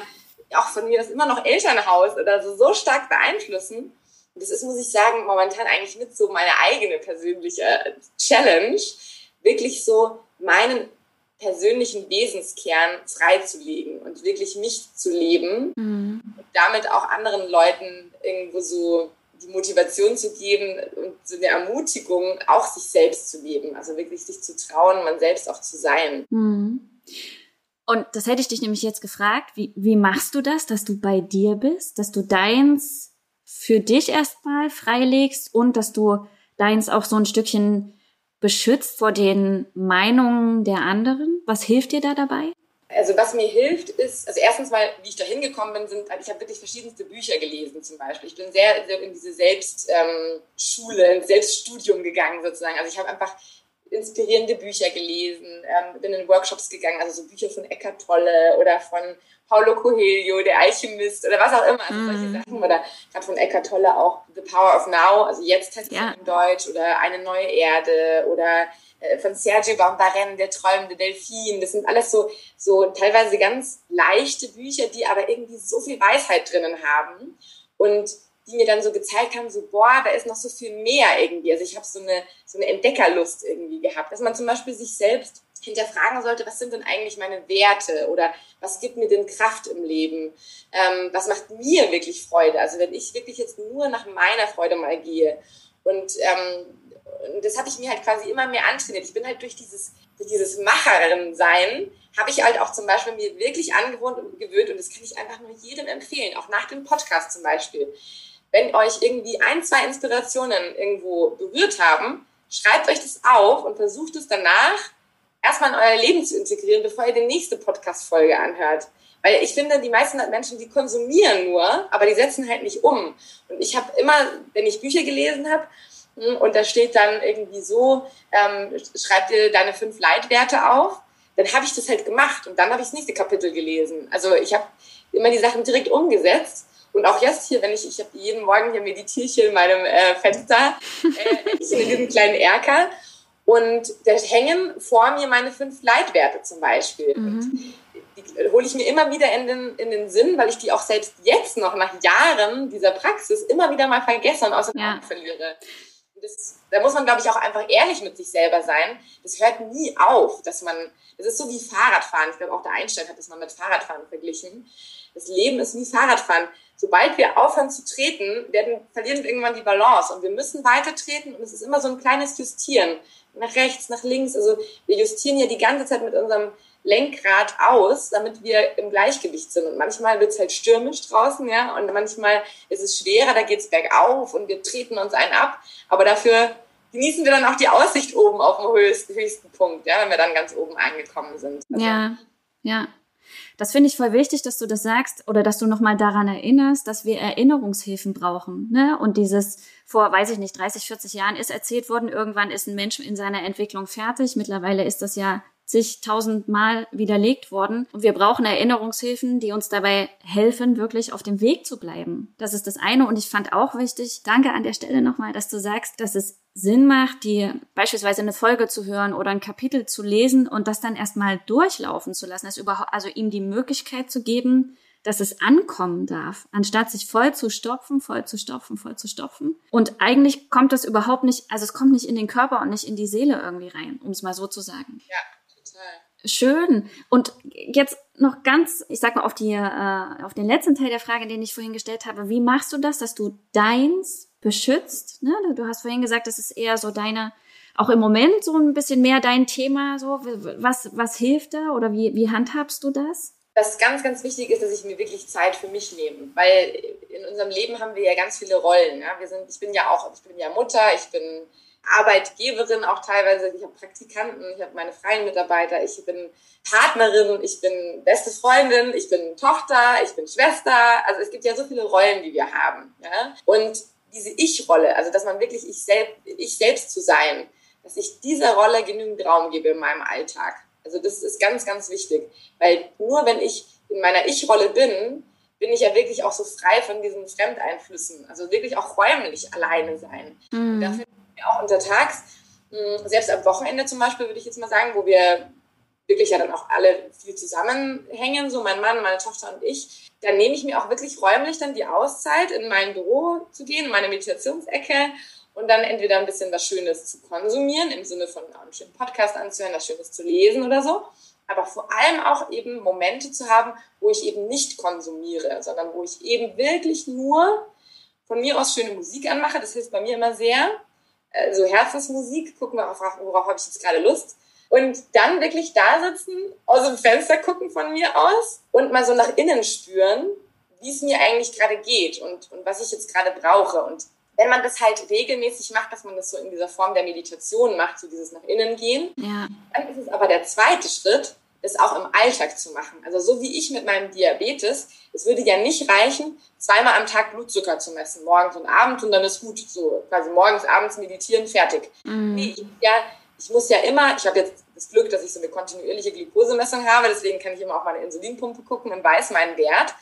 auch von mir das immer noch Elternhaus oder so, so stark beeinflussen. Und das ist, muss ich sagen, momentan eigentlich mit so meine eigene persönliche Challenge, wirklich so meinen persönlichen Wesenskern freizulegen und wirklich mich zu leben mhm. und damit auch anderen Leuten irgendwo so die Motivation zu geben und so eine Ermutigung, auch sich selbst zu leben. Also wirklich sich zu trauen, man selbst auch zu sein. Mhm. Und das hätte ich dich nämlich jetzt gefragt, wie, wie machst du das, dass du bei dir bist, dass du deins für dich erstmal freilegst und dass du deins auch so ein Stückchen beschützt vor den Meinungen der anderen? Was hilft dir da dabei? Also was mir hilft, ist, also erstens mal, wie ich da hingekommen bin, sind, ich habe wirklich verschiedenste Bücher gelesen zum Beispiel. Ich bin sehr, sehr in diese Selbstschule, ähm, ins Selbststudium gegangen sozusagen. Also ich habe einfach inspirierende Bücher gelesen, ähm, bin in Workshops gegangen, also so Bücher von Eckart Tolle oder von Paulo Coelho, der Alchemist oder was auch immer, also solche mhm. Sachen. Oder gerade von Eckart Tolle auch The Power of Now, also jetzt heißt ja. in Deutsch oder Eine neue Erde oder äh, von Sergio Bambaren, Der träumende Delfin. Das sind alles so, so teilweise ganz leichte Bücher, die aber irgendwie so viel Weisheit drinnen haben. Und die mir dann so gezeigt haben, so, boah, da ist noch so viel mehr irgendwie. Also ich habe so eine, so eine Entdeckerlust irgendwie gehabt, dass man zum Beispiel sich selbst hinterfragen sollte, was sind denn eigentlich meine Werte oder was gibt mir denn Kraft im Leben? Ähm, was macht mir wirklich Freude? Also wenn ich wirklich jetzt nur nach meiner Freude mal gehe und ähm, das habe ich mir halt quasi immer mehr antrainiert. Ich bin halt durch dieses, durch dieses Macherin-Sein, habe ich halt auch zum Beispiel mir wirklich angewohnt und gewöhnt und das kann ich einfach nur jedem empfehlen, auch nach dem Podcast zum Beispiel wenn euch irgendwie ein, zwei Inspirationen irgendwo berührt haben, schreibt euch das auf und versucht es danach erstmal in euer Leben zu integrieren, bevor ihr die nächste Podcast-Folge anhört. Weil ich finde, die meisten Menschen, die konsumieren nur, aber die setzen halt nicht um. Und ich habe immer, wenn ich Bücher gelesen habe, hm, und da steht dann irgendwie so, ähm, schreib dir deine fünf Leitwerte auf, dann habe ich das halt gemacht und dann habe ich das nächste Kapitel gelesen. Also ich habe immer die Sachen direkt umgesetzt und auch jetzt hier, wenn ich, ich habe jeden Morgen hier meditiere ich hier in meinem äh, Fenster, äh, ich in diesem kleinen Erker. Und da hängen vor mir meine fünf Leitwerte zum Beispiel. Mhm. Die hole ich mir immer wieder in den, in den Sinn, weil ich die auch selbst jetzt noch nach Jahren dieser Praxis immer wieder mal vergesse und aus den ja. Augen verliere. Das, da muss man, glaube ich, auch einfach ehrlich mit sich selber sein. Das hört nie auf, dass man, das ist so wie Fahrradfahren. Ich glaube, auch der Einstein hat das mal mit Fahrradfahren verglichen. Das Leben ist wie Fahrradfahren sobald wir aufhören zu treten, werden, verlieren wir irgendwann die Balance und wir müssen weiter treten und es ist immer so ein kleines Justieren. Nach rechts, nach links. Also wir justieren ja die ganze Zeit mit unserem Lenkrad aus, damit wir im Gleichgewicht sind. Und manchmal wird es halt stürmisch draußen, ja, und manchmal ist es schwerer, da geht es bergauf und wir treten uns einen ab. Aber dafür genießen wir dann auch die Aussicht oben auf dem höchsten, höchsten Punkt, ja, wenn wir dann ganz oben angekommen sind. Also, ja, ja. Das finde ich voll wichtig, dass du das sagst oder dass du nochmal daran erinnerst, dass wir Erinnerungshilfen brauchen. Ne? Und dieses vor, weiß ich nicht, 30, 40 Jahren ist erzählt worden, irgendwann ist ein Mensch in seiner Entwicklung fertig. Mittlerweile ist das ja zigtausendmal widerlegt worden. Und wir brauchen Erinnerungshilfen, die uns dabei helfen, wirklich auf dem Weg zu bleiben. Das ist das eine. Und ich fand auch wichtig, danke an der Stelle nochmal, dass du sagst, dass es Sinn macht, dir beispielsweise eine Folge zu hören oder ein Kapitel zu lesen und das dann erstmal durchlaufen zu lassen, also überhaupt, also ihm die Möglichkeit zu geben, dass es ankommen darf, anstatt sich voll zu stopfen, voll zu stopfen, voll zu stopfen. Und eigentlich kommt das überhaupt nicht, also es kommt nicht in den Körper und nicht in die Seele irgendwie rein, um es mal so zu sagen. Ja, total. Schön. Und jetzt noch ganz, ich sag mal, auf die, äh, auf den letzten Teil der Frage, den ich vorhin gestellt habe. Wie machst du das, dass du deins beschützt? Ne? Du hast vorhin gesagt, das ist eher so deine, auch im Moment so ein bisschen mehr dein Thema. So, was, was hilft da oder wie, wie handhabst du das? Das ganz, ganz wichtig ist, dass ich mir wirklich Zeit für mich nehme, weil in unserem Leben haben wir ja ganz viele Rollen. Ja? Wir sind, ich bin ja auch, ich bin ja Mutter, ich bin Arbeitgeberin auch teilweise, ich habe Praktikanten, ich habe meine freien Mitarbeiter, ich bin Partnerin, ich bin beste Freundin, ich bin Tochter, ich bin Schwester. Also es gibt ja so viele Rollen, die wir haben. Ja? Und diese Ich-Rolle, also dass man wirklich ich, selbst, ich selbst zu sein, dass ich dieser Rolle genügend Raum gebe in meinem Alltag. Also das ist ganz, ganz wichtig, weil nur wenn ich in meiner Ich-Rolle bin, bin ich ja wirklich auch so frei von diesen Fremdeinflüssen, also wirklich auch räumlich alleine sein. Mhm. Und dafür auch untertags, hm, selbst am Wochenende zum Beispiel, würde ich jetzt mal sagen, wo wir wirklich ja dann auch alle viel zusammenhängen, so mein Mann, meine Tochter und ich, dann nehme ich mir auch wirklich räumlich dann die Auszeit, in mein Büro zu gehen, in meine Meditationsecke und dann entweder ein bisschen was Schönes zu konsumieren, im Sinne von einen schönen Podcast anzuhören, was Schönes zu lesen oder so, aber vor allem auch eben Momente zu haben, wo ich eben nicht konsumiere, sondern wo ich eben wirklich nur von mir aus schöne Musik anmache. Das hilft bei mir immer sehr äh, so Herzensmusik, gucken wir, worauf, worauf habe ich jetzt gerade Lust. Und dann wirklich da sitzen, aus dem Fenster gucken von mir aus und mal so nach innen spüren, wie es mir eigentlich gerade geht und, und was ich jetzt gerade brauche. Und wenn man das halt regelmäßig macht, dass man das so in dieser Form der Meditation macht, so dieses nach innen gehen, ja. dann ist es aber der zweite Schritt, das auch im Alltag zu machen. Also so wie ich mit meinem Diabetes, es würde ja nicht reichen, zweimal am Tag Blutzucker zu messen, morgens und abends und dann ist gut, so quasi morgens, abends meditieren, fertig. Mhm. Nee, ich, ja, ich muss ja immer, ich habe jetzt das Glück, dass ich so eine kontinuierliche Glukosemessung habe, deswegen kann ich immer auf meine Insulinpumpe gucken und weiß meinen Wert.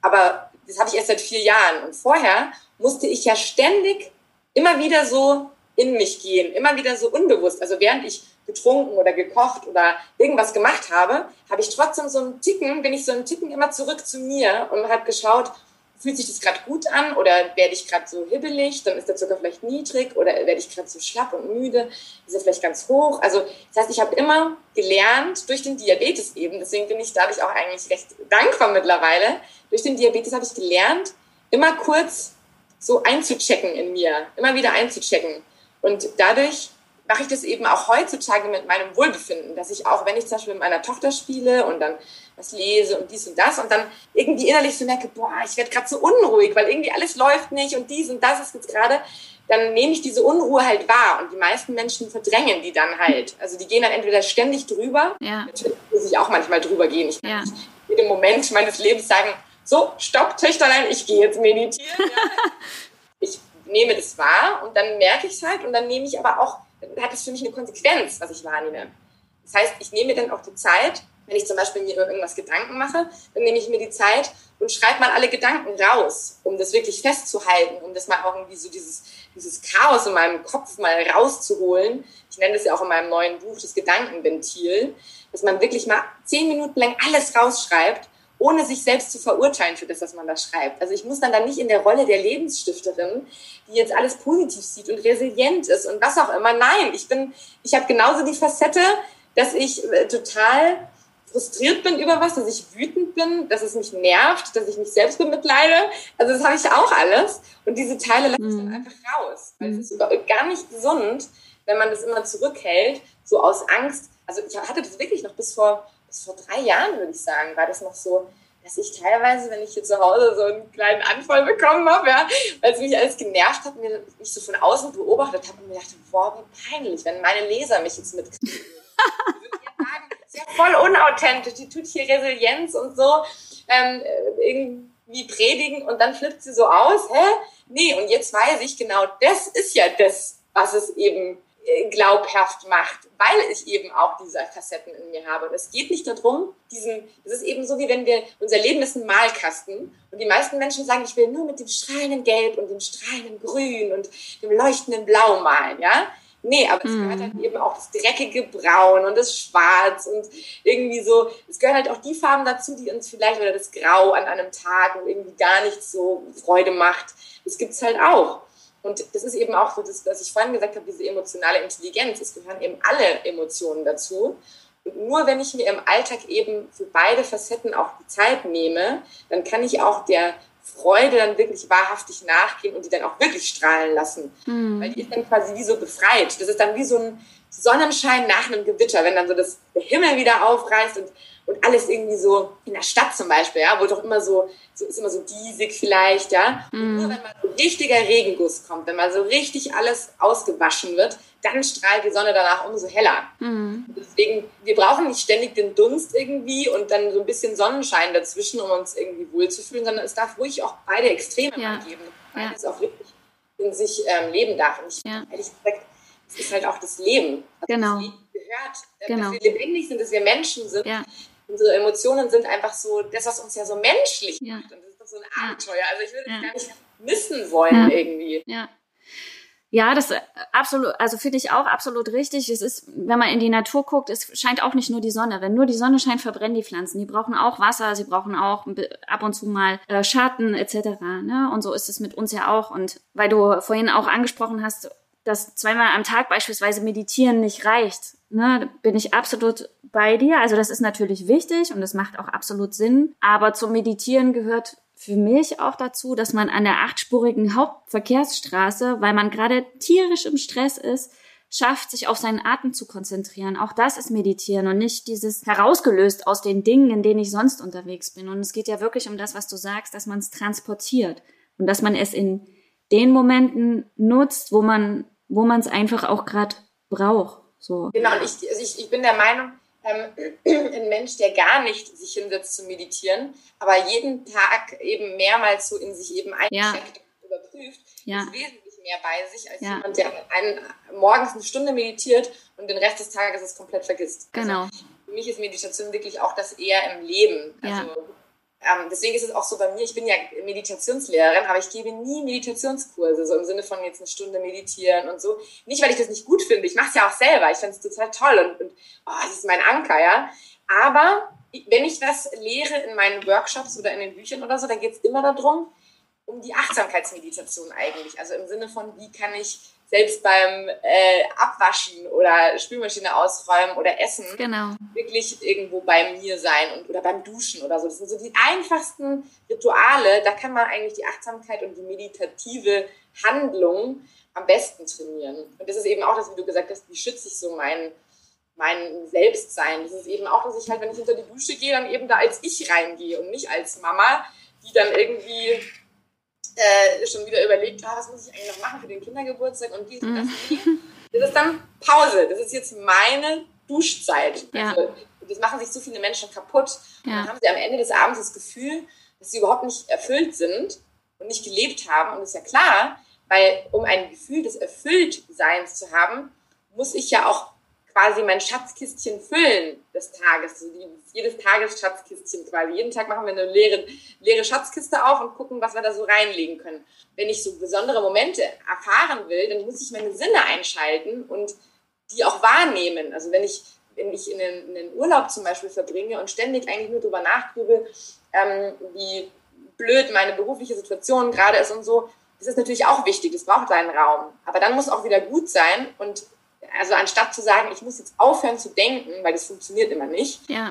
Aber das habe ich erst seit vier Jahren. Und vorher musste ich ja ständig immer wieder so in mich gehen, immer wieder so unbewusst. Also während ich getrunken oder gekocht oder irgendwas gemacht habe, habe ich trotzdem so einen Ticken, bin ich so einen Ticken immer zurück zu mir und habe geschaut, fühlt sich das gerade gut an oder werde ich gerade so hibbelig, dann ist der Zucker vielleicht niedrig oder werde ich gerade so schlapp und müde, ist er vielleicht ganz hoch. Also das heißt, ich habe immer gelernt durch den Diabetes eben, deswegen bin ich dadurch auch eigentlich recht dankbar mittlerweile. Durch den Diabetes habe ich gelernt, immer kurz so einzuchecken in mir, immer wieder einzuchecken. Und dadurch mache ich das eben auch heutzutage mit meinem Wohlbefinden, dass ich auch, wenn ich zum Beispiel mit meiner Tochter spiele und dann was lese und dies und das und dann irgendwie innerlich so merke, boah, ich werde gerade so unruhig, weil irgendwie alles läuft nicht und dies und das ist jetzt gerade, dann nehme ich diese Unruhe halt wahr und die meisten Menschen verdrängen die dann halt. Also die gehen dann entweder ständig drüber, ja. natürlich muss ich auch manchmal drüber gehen. Ich kann ja. nicht jedem Moment meines Lebens sagen, so, stopp, Töchterlein, ich gehe jetzt meditieren. Ja. ich nehme das wahr und dann merke ich es halt und dann nehme ich aber auch hat das für mich eine Konsequenz, was ich wahrnehme. Das heißt, ich nehme mir dann auch die Zeit, wenn ich zum Beispiel mir irgendwas Gedanken mache, dann nehme ich mir die Zeit und schreibe mal alle Gedanken raus, um das wirklich festzuhalten, um das mal auch irgendwie so dieses, dieses Chaos in meinem Kopf mal rauszuholen. Ich nenne das ja auch in meinem neuen Buch das Gedankenventil, dass man wirklich mal zehn Minuten lang alles rausschreibt ohne sich selbst zu verurteilen für das, was man da schreibt. Also ich muss dann, dann nicht in der Rolle der Lebensstifterin, die jetzt alles positiv sieht und resilient ist und was auch immer. Nein, ich bin, ich habe genauso die Facette, dass ich äh, total frustriert bin über was, dass ich wütend bin, dass es mich nervt, dass ich mich selbst bemitleide. Also das habe ich auch alles. Und diese Teile lasse ich dann mhm. einfach raus. Weil es ist gar nicht gesund, wenn man das immer zurückhält, so aus Angst. Also ich hatte das wirklich noch bis vor bis vor drei Jahren, würde ich sagen, war das noch so, dass ich teilweise, wenn ich hier zu Hause so einen kleinen Anfall bekommen habe, ja, weil es mich alles genervt hat, mir mich so von außen beobachtet habe und mir dachte, boah, wie peinlich, wenn meine Leser mich jetzt mitkriegen. ist ja voll unauthentisch, die tut hier Resilienz und so ähm, irgendwie predigen und dann flippt sie so aus, hä? Nee, und jetzt weiß ich genau, das ist ja das, was es eben glaubhaft macht, weil ich eben auch diese Facetten in mir habe. Und es geht nicht darum, diesen, es ist eben so, wie wenn wir, unser Leben ist ein Malkasten und die meisten Menschen sagen, ich will nur mit dem strahlenden Gelb und dem strahlenden Grün und dem leuchtenden Blau malen, ja? Nee, aber es mhm. gehört halt eben auch das dreckige Braun und das Schwarz und irgendwie so, es gehören halt auch die Farben dazu, die uns vielleicht, oder das Grau an einem Tag und irgendwie gar nicht so Freude macht. Das gibt's halt auch. Und das ist eben auch so, das, was ich vorhin gesagt habe, diese emotionale Intelligenz. Es gehören eben alle Emotionen dazu. Und nur wenn ich mir im Alltag eben für beide Facetten auch die Zeit nehme, dann kann ich auch der Freude dann wirklich wahrhaftig nachgehen und die dann auch wirklich strahlen lassen. Mhm. Weil die ist dann quasi wie so befreit. Das ist dann wie so ein Sonnenschein nach einem Gewitter, wenn dann so das, der Himmel wieder aufreißt und und alles irgendwie so in der Stadt zum Beispiel, ja, wo doch immer so, so ist immer so diesig vielleicht, ja. Mhm. nur wenn mal so richtiger Regenguss kommt, wenn mal so richtig alles ausgewaschen wird, dann strahlt die Sonne danach umso heller. Mhm. Deswegen, wir brauchen nicht ständig den Dunst irgendwie und dann so ein bisschen Sonnenschein dazwischen, um uns irgendwie wohlzufühlen, sondern es darf ruhig auch beide Extreme ja. mal geben, weil es auch wirklich in sich ähm, leben darf. Und ich, ja. ehrlich gesagt, es ist halt auch das Leben. Also genau. Das Leben gehört, genau. dass wir lebendig sind, dass wir Menschen sind. Ja unsere Emotionen sind einfach so das, was uns ja so menschlich ja. macht. Und das ist doch so ein Abenteuer. Also ich würde ja. gar nicht missen wollen irgendwie. Ja. Ja, das äh, absolut, also finde ich auch absolut richtig. Es ist, wenn man in die Natur guckt, es scheint auch nicht nur die Sonne. Wenn nur die Sonne scheint, verbrennen die Pflanzen. Die brauchen auch Wasser, sie brauchen auch ab und zu mal äh, Schatten etc. Ne? Und so ist es mit uns ja auch. Und weil du vorhin auch angesprochen hast, dass zweimal am Tag beispielsweise meditieren nicht reicht, ne, bin ich absolut bei dir. Also das ist natürlich wichtig und das macht auch absolut Sinn. Aber zum Meditieren gehört für mich auch dazu, dass man an der achtspurigen Hauptverkehrsstraße, weil man gerade tierisch im Stress ist, schafft, sich auf seinen Atem zu konzentrieren. Auch das ist Meditieren und nicht dieses herausgelöst aus den Dingen, in denen ich sonst unterwegs bin. Und es geht ja wirklich um das, was du sagst, dass man es transportiert und dass man es in den Momenten nutzt, wo man wo man es einfach auch gerade braucht. So. Genau, und ich, also ich, ich bin der Meinung, ähm, ein Mensch, der gar nicht sich hinsetzt zu meditieren, aber jeden Tag eben mehrmals so in sich eben eincheckt ja. und überprüft, ja. ist wesentlich mehr bei sich als ja. jemand, der einen, morgens eine Stunde meditiert und den Rest des Tages es komplett vergisst. Genau. Also für mich ist Meditation wirklich auch das eher im Leben. Also ähm, deswegen ist es auch so bei mir, ich bin ja Meditationslehrerin, aber ich gebe nie Meditationskurse, so im Sinne von jetzt eine Stunde meditieren und so. Nicht, weil ich das nicht gut finde, ich mache es ja auch selber, ich finde es total toll und, und oh, das ist mein Anker, ja. Aber wenn ich was lehre in meinen Workshops oder in den Büchern oder so, dann geht es immer darum, um die Achtsamkeitsmeditation eigentlich. Also im Sinne von, wie kann ich selbst beim äh, Abwaschen oder Spülmaschine ausräumen oder Essen genau. wirklich irgendwo bei mir sein und oder beim Duschen oder so. Das sind so die einfachsten Rituale. Da kann man eigentlich die Achtsamkeit und die meditative Handlung am besten trainieren. Und das ist eben auch das, wie du gesagt hast, wie schütze ich so mein, mein Selbstsein. Das ist eben auch, dass ich halt, wenn ich hinter die Dusche gehe, dann eben da als ich reingehe und nicht als Mama, die dann irgendwie äh, schon wieder überlegt, ah, was muss ich eigentlich noch machen für den Kindergeburtstag und dies und das. Mhm. Das ist dann Pause. Das ist jetzt meine Duschzeit. Ja. Also, das machen sich so viele Menschen kaputt. Ja. Dann haben sie am Ende des Abends das Gefühl, dass sie überhaupt nicht erfüllt sind und nicht gelebt haben. Und das ist ja klar, weil um ein Gefühl des Erfülltseins zu haben, muss ich ja auch quasi mein Schatzkistchen füllen des Tages. Also jedes Tages Schatzkistchen quasi. Jeden Tag machen wir eine leere, leere Schatzkiste auf und gucken, was wir da so reinlegen können. Wenn ich so besondere Momente erfahren will, dann muss ich meine Sinne einschalten und die auch wahrnehmen. Also wenn ich, wenn ich in den, Urlaub zum Beispiel verbringe und ständig eigentlich nur darüber nachgrübel, ähm, wie blöd meine berufliche Situation gerade ist und so, das ist natürlich auch wichtig, das braucht seinen Raum. Aber dann muss auch wieder gut sein und also anstatt zu sagen, ich muss jetzt aufhören zu denken, weil das funktioniert immer nicht, ja.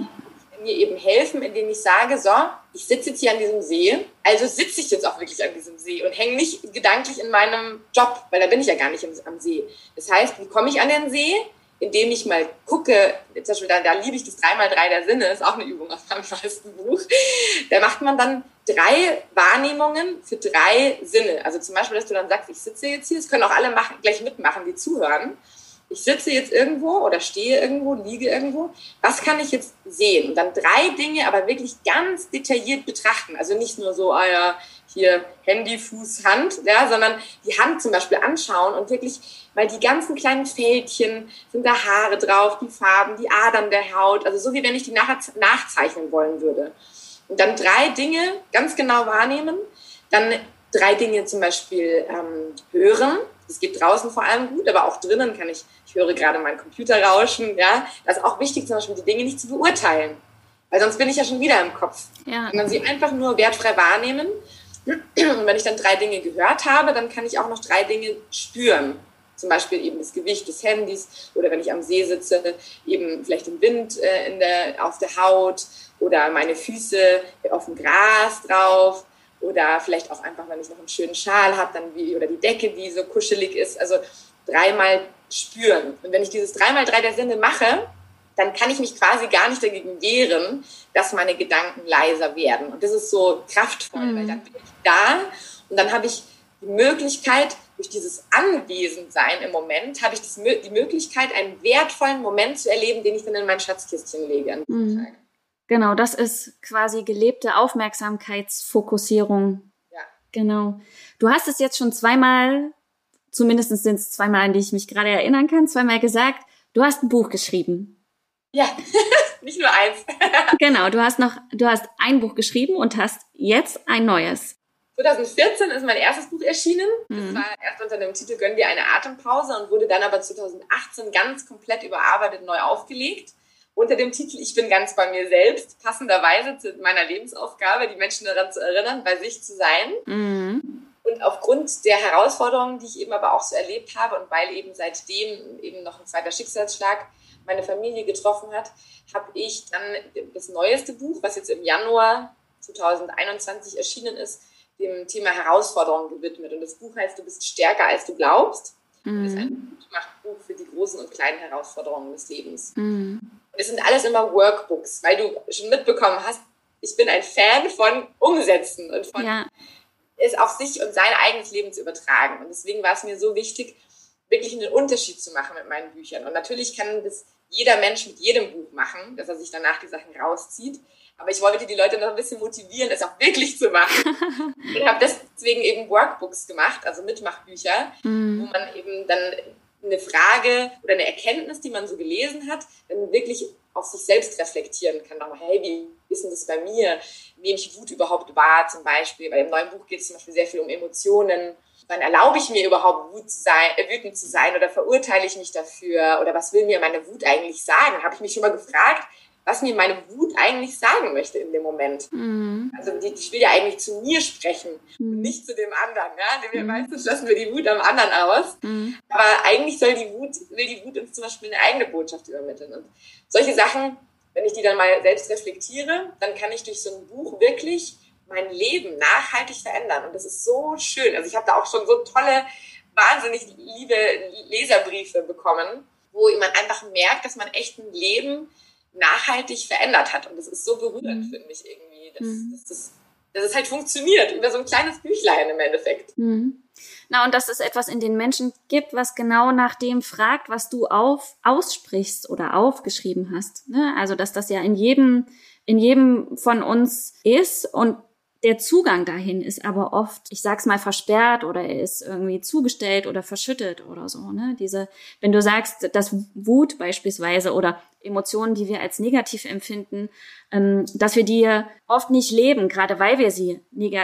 mir eben helfen, indem ich sage, so, ich sitze jetzt hier an diesem See, also sitze ich jetzt auch wirklich an diesem See und hänge nicht gedanklich in meinem Job, weil da bin ich ja gar nicht am See. Das heißt, wie komme ich an den See? Indem ich mal gucke, zum Beispiel, da, da liebe ich das 3x3 der Sinne, ist auch eine Übung aus meinem neuesten Buch. Da macht man dann drei Wahrnehmungen für drei Sinne. Also zum Beispiel, dass du dann sagst, ich sitze jetzt hier, das können auch alle machen, gleich mitmachen, die zuhören ich sitze jetzt irgendwo oder stehe irgendwo, liege irgendwo, was kann ich jetzt sehen? Und dann drei Dinge, aber wirklich ganz detailliert betrachten. Also nicht nur so, ah ja, hier Handy, Fuß, Hand, ja, sondern die Hand zum Beispiel anschauen und wirklich weil die ganzen kleinen Fältchen, sind da Haare drauf, die Farben, die Adern der Haut, also so wie wenn ich die nachher nachzeichnen wollen würde. Und dann drei Dinge ganz genau wahrnehmen, dann drei Dinge zum Beispiel ähm, hören, das geht draußen vor allem gut, aber auch drinnen kann ich, ich höre gerade meinen Computer rauschen, ja. Das ist auch wichtig, zum Beispiel die Dinge nicht zu beurteilen. Weil sonst bin ich ja schon wieder im Kopf. Ja. Und dann sie einfach nur wertfrei wahrnehmen. Und wenn ich dann drei Dinge gehört habe, dann kann ich auch noch drei Dinge spüren. Zum Beispiel eben das Gewicht des Handys oder wenn ich am See sitze, eben vielleicht den Wind äh, in der, auf der Haut oder meine Füße auf dem Gras drauf oder vielleicht auch einfach, wenn ich noch einen schönen Schal habe, dann wie, oder die Decke, die so kuschelig ist. Also dreimal spüren. Und wenn ich dieses dreimal drei der Sinne mache, dann kann ich mich quasi gar nicht dagegen wehren, dass meine Gedanken leiser werden. Und das ist so kraftvoll, mhm. weil dann bin ich da und dann habe ich die Möglichkeit, durch dieses Anwesensein im Moment, habe ich das, die Möglichkeit, einen wertvollen Moment zu erleben, den ich dann in mein Schatzkistchen lege. Mhm. Genau, das ist quasi gelebte Aufmerksamkeitsfokussierung. Ja. Genau. Du hast es jetzt schon zweimal, zumindest sind es zweimal, an die ich mich gerade erinnern kann, zweimal gesagt, du hast ein Buch geschrieben. Ja, nicht nur eins. genau, du hast noch, du hast ein Buch geschrieben und hast jetzt ein neues. 2014 ist mein erstes Buch erschienen. Das mhm. war erst unter dem Titel Gönn dir eine Atempause und wurde dann aber 2018 ganz komplett überarbeitet neu aufgelegt unter dem Titel Ich bin ganz bei mir selbst, passenderweise zu meiner Lebensaufgabe, die Menschen daran zu erinnern, bei sich zu sein. Mhm. Und aufgrund der Herausforderungen, die ich eben aber auch so erlebt habe und weil eben seitdem eben noch ein zweiter Schicksalsschlag meine Familie getroffen hat, habe ich dann das neueste Buch, was jetzt im Januar 2021 erschienen ist, dem Thema Herausforderungen gewidmet. Und das Buch heißt Du bist stärker als du glaubst. Mhm. Das ist ein Buch für die großen und kleinen Herausforderungen des Lebens. Mhm. Es sind alles immer Workbooks, weil du schon mitbekommen hast, ich bin ein Fan von Umsetzen und von ja. es auf sich und sein eigenes Leben zu übertragen. Und deswegen war es mir so wichtig, wirklich einen Unterschied zu machen mit meinen Büchern. Und natürlich kann das jeder Mensch mit jedem Buch machen, dass er sich danach die Sachen rauszieht. Aber ich wollte die Leute noch ein bisschen motivieren, es auch wirklich zu machen. und habe deswegen eben Workbooks gemacht, also Mitmachbücher, mhm. wo man eben dann eine Frage oder eine Erkenntnis, die man so gelesen hat, dann wirklich auf sich selbst reflektieren kann. Auch, hey, wie ist denn das bei mir? Nehme ich Wut überhaupt wahr zum Beispiel? Bei dem neuen Buch geht es zum Beispiel sehr viel um Emotionen. Wann erlaube ich mir überhaupt Wut zu sein, äh, wütend zu sein oder verurteile ich mich dafür? Oder was will mir meine Wut eigentlich sagen? Habe ich mich schon mal gefragt, was mir meine Wut eigentlich sagen möchte in dem Moment. Mhm. Also die, die will ja eigentlich zu mir sprechen mhm. und nicht zu dem anderen. Ja? Wir, mhm. Meistens lassen wir die Wut am anderen aus. Mhm. Aber eigentlich soll die Wut, will die Wut uns zum Beispiel eine eigene Botschaft übermitteln. Und solche Sachen, wenn ich die dann mal selbst reflektiere, dann kann ich durch so ein Buch wirklich mein Leben nachhaltig verändern. Und das ist so schön. Also ich habe da auch schon so tolle, wahnsinnig liebe Leserbriefe bekommen, wo man einfach merkt, dass man echt ein Leben nachhaltig verändert hat. Und das ist so berührend, mhm. finde ich irgendwie, dass, mhm. dass, das, dass es halt funktioniert über so ein kleines Büchlein im Endeffekt. Mhm. Na, und dass es etwas in den Menschen gibt, was genau nach dem fragt, was du auf, aussprichst oder aufgeschrieben hast. Ne? Also, dass das ja in jedem, in jedem von uns ist und der Zugang dahin ist aber oft, ich sag's mal, versperrt oder er ist irgendwie zugestellt oder verschüttet oder so. Ne? Diese, wenn du sagst, dass Wut beispielsweise oder Emotionen, die wir als negativ empfinden, ähm, dass wir die oft nicht leben, gerade weil wir sie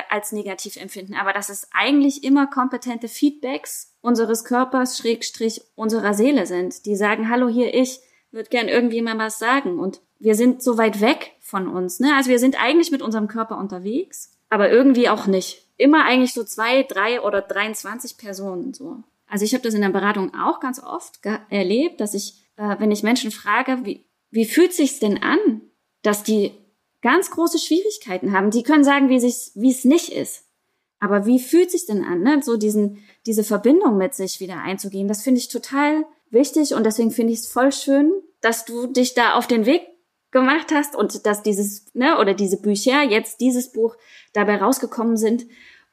als negativ empfinden, aber dass es eigentlich immer kompetente Feedbacks unseres Körpers, Schrägstrich, unserer Seele sind, die sagen, hallo hier, ich würde gern irgendwie mal was sagen und wir sind so weit weg von uns. Ne? Also wir sind eigentlich mit unserem Körper unterwegs, aber irgendwie auch nicht. Immer eigentlich so zwei, drei oder 23 Personen so. Also ich habe das in der Beratung auch ganz oft erlebt, dass ich, äh, wenn ich Menschen frage, wie, wie fühlt sich's denn an, dass die ganz große Schwierigkeiten haben. Die können sagen, wie sich, wie es nicht ist. Aber wie fühlt sich denn an, ne? so diesen, diese Verbindung mit sich wieder einzugehen? Das finde ich total wichtig und deswegen finde ich es voll schön, dass du dich da auf den Weg gemacht hast und dass dieses, ne, oder diese Bücher, jetzt dieses Buch dabei rausgekommen sind.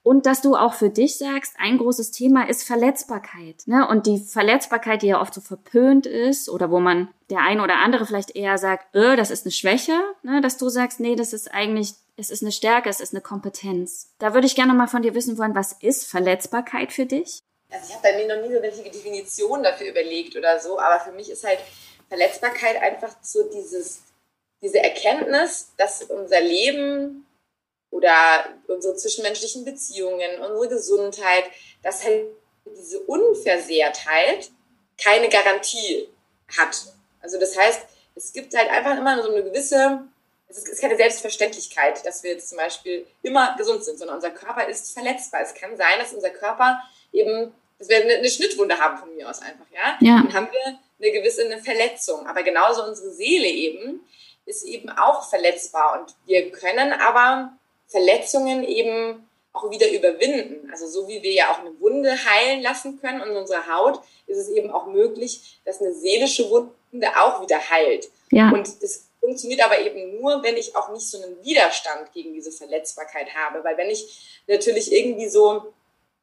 Und dass du auch für dich sagst, ein großes Thema ist Verletzbarkeit. Ne? Und die Verletzbarkeit, die ja oft so verpönt ist, oder wo man der eine oder andere vielleicht eher sagt, äh, das ist eine Schwäche, ne? dass du sagst, nee, das ist eigentlich, es ist eine Stärke, es ist eine Kompetenz. Da würde ich gerne mal von dir wissen wollen, was ist Verletzbarkeit für dich? Also ich habe bei mir noch nie so welche Definition dafür überlegt oder so, aber für mich ist halt Verletzbarkeit einfach so dieses diese Erkenntnis, dass unser Leben oder unsere zwischenmenschlichen Beziehungen, unsere Gesundheit, dass halt diese Unversehrtheit keine Garantie hat. Also das heißt, es gibt halt einfach immer so eine gewisse, es ist keine Selbstverständlichkeit, dass wir jetzt zum Beispiel immer gesund sind, sondern unser Körper ist verletzbar. Es kann sein, dass unser Körper eben, dass wir eine, Schnittwunde haben von mir aus einfach, ja. ja. Dann haben wir eine gewisse eine Verletzung. Aber genauso unsere Seele eben, ist eben auch verletzbar und wir können aber Verletzungen eben auch wieder überwinden. Also so wie wir ja auch eine Wunde heilen lassen können in unserer Haut, ist es eben auch möglich, dass eine seelische Wunde auch wieder heilt. Ja. Und das funktioniert aber eben nur, wenn ich auch nicht so einen Widerstand gegen diese Verletzbarkeit habe. Weil wenn ich natürlich irgendwie so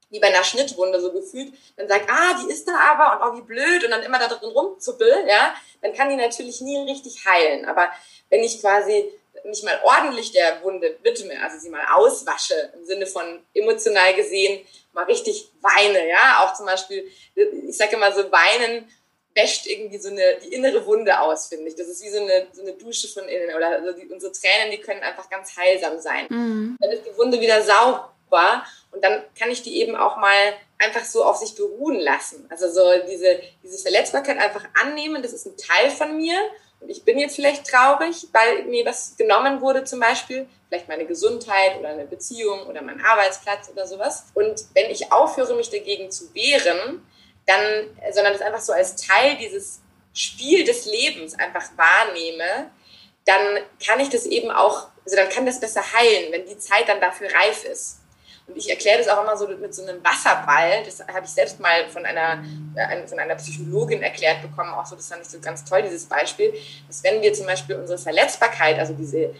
wie bei einer Schnittwunde so gefühlt, dann sagt, ah, die ist da aber und oh, wie blöd und dann immer da drin rumzuppel, ja, dann kann die natürlich nie richtig heilen. Aber wenn ich quasi mich mal ordentlich der Wunde widme, also sie mal auswasche, im Sinne von emotional gesehen, mal richtig weine, ja, auch zum Beispiel, ich sage immer so, weinen wäscht irgendwie so eine, die innere Wunde aus, finde ich. Das ist wie so eine, so eine Dusche von innen oder also die, unsere Tränen, die können einfach ganz heilsam sein. Mhm. Dann ist die Wunde wieder sauber und dann kann ich die eben auch mal einfach so auf sich beruhen lassen. Also so diese, diese Verletzbarkeit einfach annehmen, das ist ein Teil von mir und ich bin jetzt vielleicht traurig, weil mir was genommen wurde zum Beispiel, vielleicht meine Gesundheit oder eine Beziehung oder mein Arbeitsplatz oder sowas. Und wenn ich aufhöre, mich dagegen zu wehren, dann, sondern das einfach so als Teil dieses Spiel des Lebens einfach wahrnehme, dann kann ich das eben auch, also dann kann das besser heilen, wenn die Zeit dann dafür reif ist. Und ich erkläre das auch immer so mit so einem Wasserball. Das habe ich selbst mal von einer, äh, von einer Psychologin erklärt bekommen. Auch so, das fand ich so ganz toll, dieses Beispiel. Dass wenn wir zum Beispiel unsere Verletzbarkeit, also diese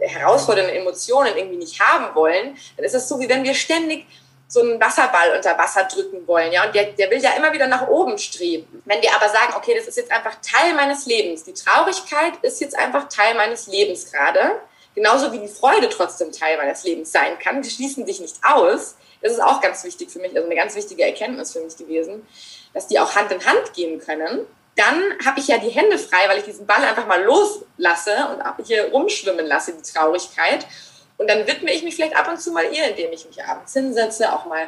herausfordernden Emotionen irgendwie nicht haben wollen, dann ist es so, wie wenn wir ständig so einen Wasserball unter Wasser drücken wollen, ja, und der, der will ja immer wieder nach oben streben. Wenn wir aber sagen, okay, das ist jetzt einfach Teil meines Lebens, die Traurigkeit ist jetzt einfach Teil meines Lebens gerade, genauso wie die Freude trotzdem Teil meines Lebens sein kann, die schließen sich nicht aus, das ist auch ganz wichtig für mich, also eine ganz wichtige Erkenntnis für mich gewesen, dass die auch Hand in Hand gehen können. Dann habe ich ja die Hände frei, weil ich diesen Ball einfach mal loslasse und hier rumschwimmen lasse, die Traurigkeit. Und dann widme ich mich vielleicht ab und zu mal ihr, indem ich mich abends hinsetze, auch mal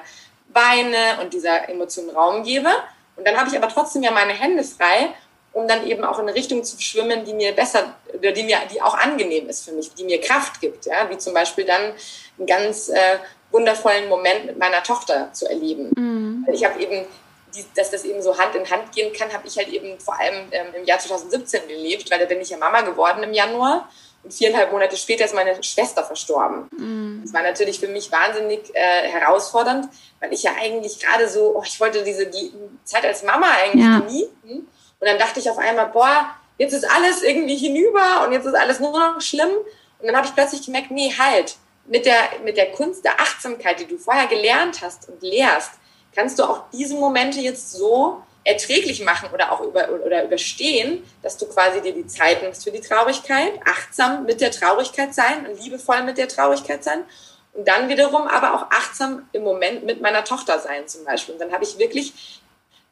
weine und dieser Emotion Raum gebe. Und dann habe ich aber trotzdem ja meine Hände frei, um dann eben auch in eine Richtung zu schwimmen, die mir besser, oder die mir, die auch angenehm ist für mich, die mir Kraft gibt, ja, wie zum Beispiel dann einen ganz äh, wundervollen Moment mit meiner Tochter zu erleben. Mhm. Ich habe eben die, dass das eben so Hand in Hand gehen kann, habe ich halt eben vor allem ähm, im Jahr 2017 gelebt, weil da bin ich ja Mama geworden im Januar. Und viereinhalb Monate später ist meine Schwester verstorben. Mm. Das war natürlich für mich wahnsinnig äh, herausfordernd, weil ich ja eigentlich gerade so, oh, ich wollte diese die Zeit als Mama eigentlich ja. genießen. Und dann dachte ich auf einmal, boah, jetzt ist alles irgendwie hinüber und jetzt ist alles nur noch schlimm. Und dann habe ich plötzlich gemerkt, nee, halt, mit der, mit der Kunst der Achtsamkeit, die du vorher gelernt hast und lehrst, kannst du auch diese Momente jetzt so erträglich machen oder auch über, oder überstehen, dass du quasi dir die Zeit nimmst für die Traurigkeit, achtsam mit der Traurigkeit sein und liebevoll mit der Traurigkeit sein und dann wiederum aber auch achtsam im Moment mit meiner Tochter sein zum Beispiel. Und dann habe ich wirklich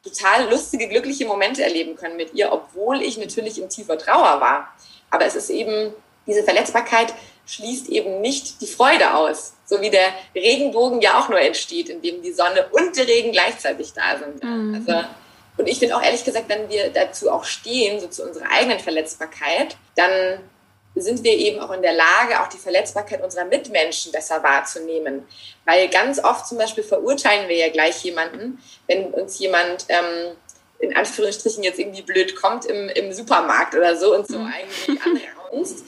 total lustige, glückliche Momente erleben können mit ihr, obwohl ich natürlich in tiefer Trauer war. Aber es ist eben, diese Verletzbarkeit schließt eben nicht die Freude aus. So wie der Regenbogen ja auch nur entsteht, indem die Sonne und der Regen gleichzeitig da sind. Mhm. Also und ich finde auch ehrlich gesagt, wenn wir dazu auch stehen, so zu unserer eigenen Verletzbarkeit, dann sind wir eben auch in der Lage, auch die Verletzbarkeit unserer Mitmenschen besser wahrzunehmen. Weil ganz oft zum Beispiel verurteilen wir ja gleich jemanden, wenn uns jemand ähm, in Anführungsstrichen jetzt irgendwie blöd kommt im, im Supermarkt oder so und so mhm. eigentlich anraunst,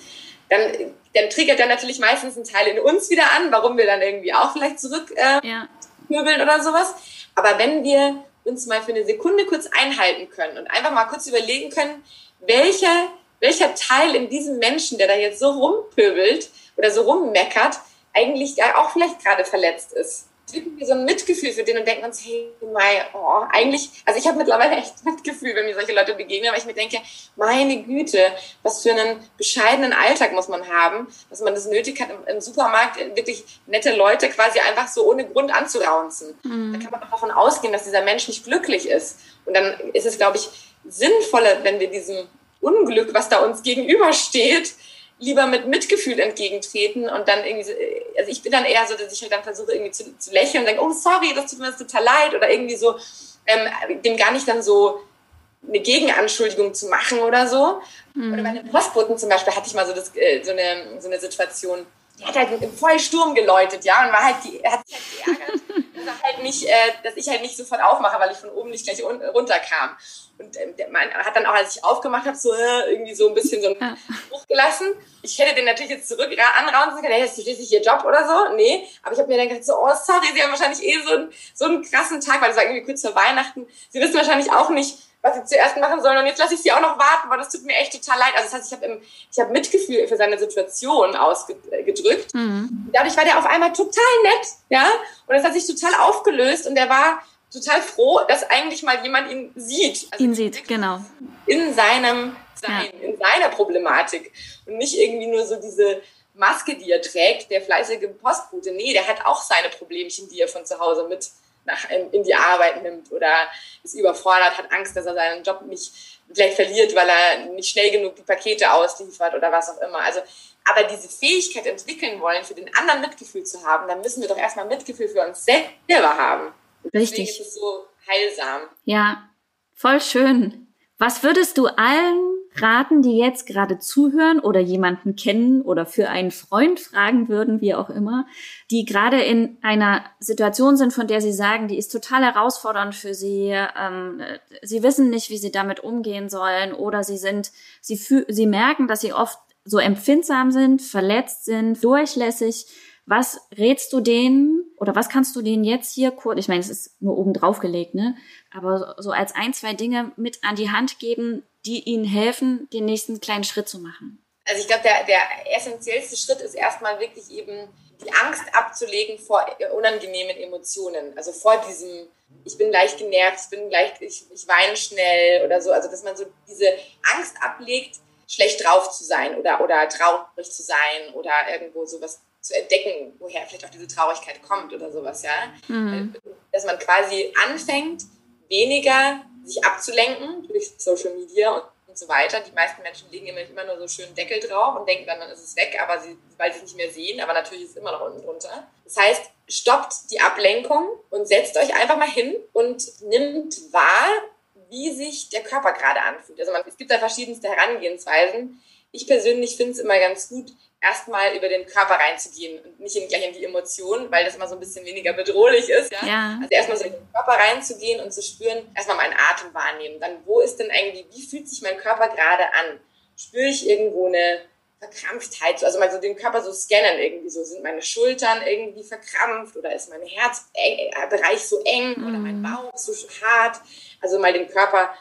dann, dann triggert er natürlich meistens einen Teil in uns wieder an, warum wir dann irgendwie auch vielleicht zurück äh, ja. oder sowas. Aber wenn wir uns mal für eine Sekunde kurz einhalten können und einfach mal kurz überlegen können, welcher, welcher Teil in diesem Menschen, der da jetzt so rumpöbelt oder so rummeckert, eigentlich auch vielleicht gerade verletzt ist entwickeln wir so ein Mitgefühl für den und denken uns, hey, Mai, oh, eigentlich, also ich habe mittlerweile echt Mitgefühl, wenn mir solche Leute begegnen, weil ich mir denke, meine Güte, was für einen bescheidenen Alltag muss man haben, dass man das nötig hat, im, im Supermarkt wirklich nette Leute quasi einfach so ohne Grund anzuraunzen. Mhm. Da kann man doch davon ausgehen, dass dieser Mensch nicht glücklich ist. Und dann ist es, glaube ich, sinnvoller, wenn wir diesem Unglück, was da uns gegenübersteht, lieber mit Mitgefühl entgegentreten und dann irgendwie, also ich bin dann eher so, dass ich halt dann versuche irgendwie zu, zu lächeln und denke, oh sorry, das tut mir das total leid oder irgendwie so, ähm, dem gar nicht dann so eine Gegenanschuldigung zu machen oder so. Mhm. Oder bei einem Postboten zum Beispiel hatte ich mal so, das, äh, so, eine, so eine Situation, der hat halt im Vollsturm geläutet, ja, und war halt die, hat sich halt geärgert, dass, halt nicht, äh, dass ich halt nicht sofort aufmache, weil ich von oben nicht gleich runterkam. Und ähm, der Mann hat dann auch, als ich aufgemacht habe, so äh, irgendwie so ein bisschen so einen Spruch gelassen. Ich hätte den natürlich jetzt zurück anraunen können, hey, ist schließlich ihr Job oder so. Nee, aber ich habe mir dann gedacht, so, oh, sorry, Sie haben wahrscheinlich eh so einen, so einen krassen Tag, weil das war irgendwie kurz vor Weihnachten. Sie wissen wahrscheinlich auch nicht, was sie zuerst machen sollen und jetzt lasse ich sie auch noch warten, weil das tut mir echt total leid. Also das heißt, ich habe hab Mitgefühl für seine Situation ausgedrückt. Mhm. Dadurch war der auf einmal total nett, ja, und das hat sich total aufgelöst und der war total froh, dass eigentlich mal jemand ihn sieht. Also ihn sieht, genau. In seinem Sein, ja. in seiner Problematik und nicht irgendwie nur so diese Maske, die er trägt, der fleißige Postbote. Nee, der hat auch seine Problemchen, die er von zu Hause mit nach, in, in, die Arbeit nimmt oder ist überfordert, hat Angst, dass er seinen Job nicht vielleicht verliert, weil er nicht schnell genug die Pakete ausliefert oder was auch immer. Also, aber diese Fähigkeit entwickeln wollen, für den anderen Mitgefühl zu haben, dann müssen wir doch erstmal Mitgefühl für uns selber haben. Richtig. Deswegen ist es so heilsam. Ja, voll schön. Was würdest du allen raten, die jetzt gerade zuhören oder jemanden kennen oder für einen Freund fragen würden, wie auch immer, die gerade in einer Situation sind, von der sie sagen, die ist total herausfordernd für sie, ähm, sie wissen nicht, wie sie damit umgehen sollen oder sie sind, sie, sie merken, dass sie oft so empfindsam sind, verletzt sind, durchlässig was rätst du denen oder was kannst du denen jetzt hier kurz, ich meine, es ist nur oben drauf gelegt, ne? Aber so als ein, zwei Dinge mit an die Hand geben, die ihnen helfen, den nächsten kleinen Schritt zu machen? Also ich glaube, der, der essentiellste Schritt ist erstmal wirklich eben die Angst abzulegen vor unangenehmen Emotionen. Also vor diesem, ich bin leicht genervt, ich bin leicht, ich, ich weine schnell oder so. Also dass man so diese Angst ablegt, schlecht drauf zu sein oder, oder traurig zu sein oder irgendwo sowas zu entdecken, woher vielleicht auch diese Traurigkeit kommt oder sowas, ja. Mhm. Dass man quasi anfängt, weniger sich abzulenken durch Social Media und, und so weiter. Die meisten Menschen legen immer, immer nur so schön Deckel drauf und denken dann, dann ist es weg, aber sie, weil sie es nicht mehr sehen, aber natürlich ist es immer noch unten drunter. Das heißt, stoppt die Ablenkung und setzt euch einfach mal hin und nimmt wahr, wie sich der Körper gerade anfühlt. Also man, es gibt da verschiedenste Herangehensweisen. Ich persönlich finde es immer ganz gut, erstmal über den Körper reinzugehen und nicht in, gleich in die Emotionen, weil das immer so ein bisschen weniger bedrohlich ist. Ja? ja. Also erstmal so in den Körper reinzugehen und zu spüren, erstmal meinen Atem wahrnehmen. Dann, wo ist denn eigentlich, wie fühlt sich mein Körper gerade an? Spüre ich irgendwo eine Verkrampftheit, also mal so den Körper so scannen irgendwie so, sind meine Schultern irgendwie verkrampft oder ist mein Herzbereich so eng oder mein mhm. Bauch so hart, also mal den Körper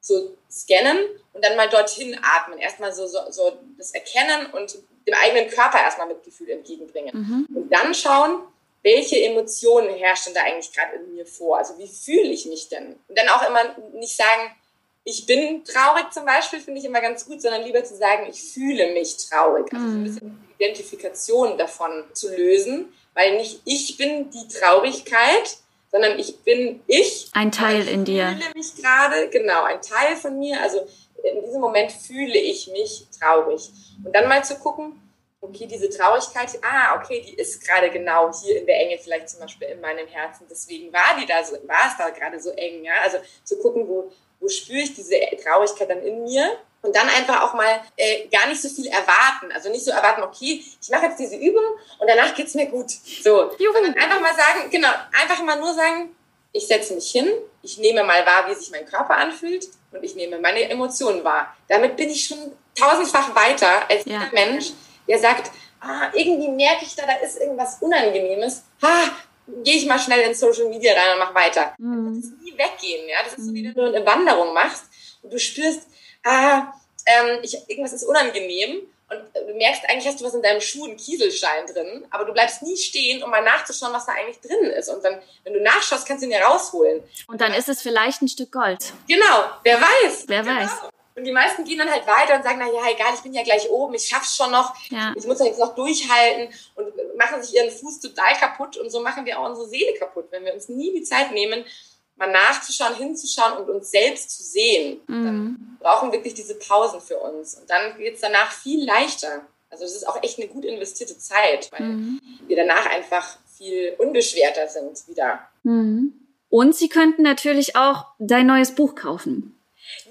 so scannen und dann mal dorthin atmen, erstmal so, so, so das erkennen und dem eigenen Körper erstmal Mitgefühl entgegenbringen mhm. und dann schauen, welche Emotionen herrschen da eigentlich gerade in mir vor, also wie fühle ich mich denn und dann auch immer nicht sagen, ich bin traurig zum Beispiel, finde ich immer ganz gut, sondern lieber zu sagen, ich fühle mich traurig. Also so ein mhm. bisschen die Identifikation davon zu lösen, weil nicht ich bin die Traurigkeit, sondern ich bin ich. Ein Teil in dir. Ich fühle mich gerade, genau, ein Teil von mir. Also in diesem Moment fühle ich mich traurig. Und dann mal zu gucken, okay, diese Traurigkeit, ah, okay, die ist gerade genau hier in der Enge, vielleicht zum Beispiel in meinem Herzen. Deswegen war die da so, war es da gerade so eng, ja. Also zu gucken, wo, wo spüre ich diese Traurigkeit dann in mir? Und dann einfach auch mal äh, gar nicht so viel erwarten. Also nicht so erwarten, okay, ich mache jetzt diese Übung und danach geht's mir gut. So. Juhu. Sondern einfach mal sagen, genau, einfach mal nur sagen, ich setze mich hin, ich nehme mal wahr, wie sich mein Körper anfühlt und ich nehme meine Emotionen wahr. Damit bin ich schon tausendfach weiter als ja. der Mensch, der sagt, ah, irgendwie merke ich da, da ist irgendwas Unangenehmes. Ha, gehe ich mal schnell in Social Media rein und mach weiter. Mhm. Das ist nie weggehen, ja. Das ist so, wie wenn du eine Wanderung machst und du spürst, ah, ähm, ich, irgendwas ist unangenehm und du merkst, eigentlich hast du was in deinem Schuh, einen Kieselstein drin, aber du bleibst nie stehen, um mal nachzuschauen, was da eigentlich drin ist. Und dann, wenn du nachschaust, kannst du ihn ja rausholen. Und dann ist es vielleicht ein Stück Gold. Genau, wer weiß. Wer genau. weiß. Und die meisten gehen dann halt weiter und sagen, na ja, egal, ich bin ja gleich oben, ich schaff's schon noch, ja. ich muss ja jetzt noch durchhalten und machen sich ihren Fuß total kaputt und so machen wir auch unsere Seele kaputt, wenn wir uns nie die Zeit nehmen, mal nachzuschauen, hinzuschauen und uns selbst zu sehen. Mhm. Dann brauchen wir wirklich diese Pausen für uns und dann geht's danach viel leichter. Also es ist auch echt eine gut investierte Zeit, weil mhm. wir danach einfach viel unbeschwerter sind wieder. Mhm. Und Sie könnten natürlich auch dein neues Buch kaufen.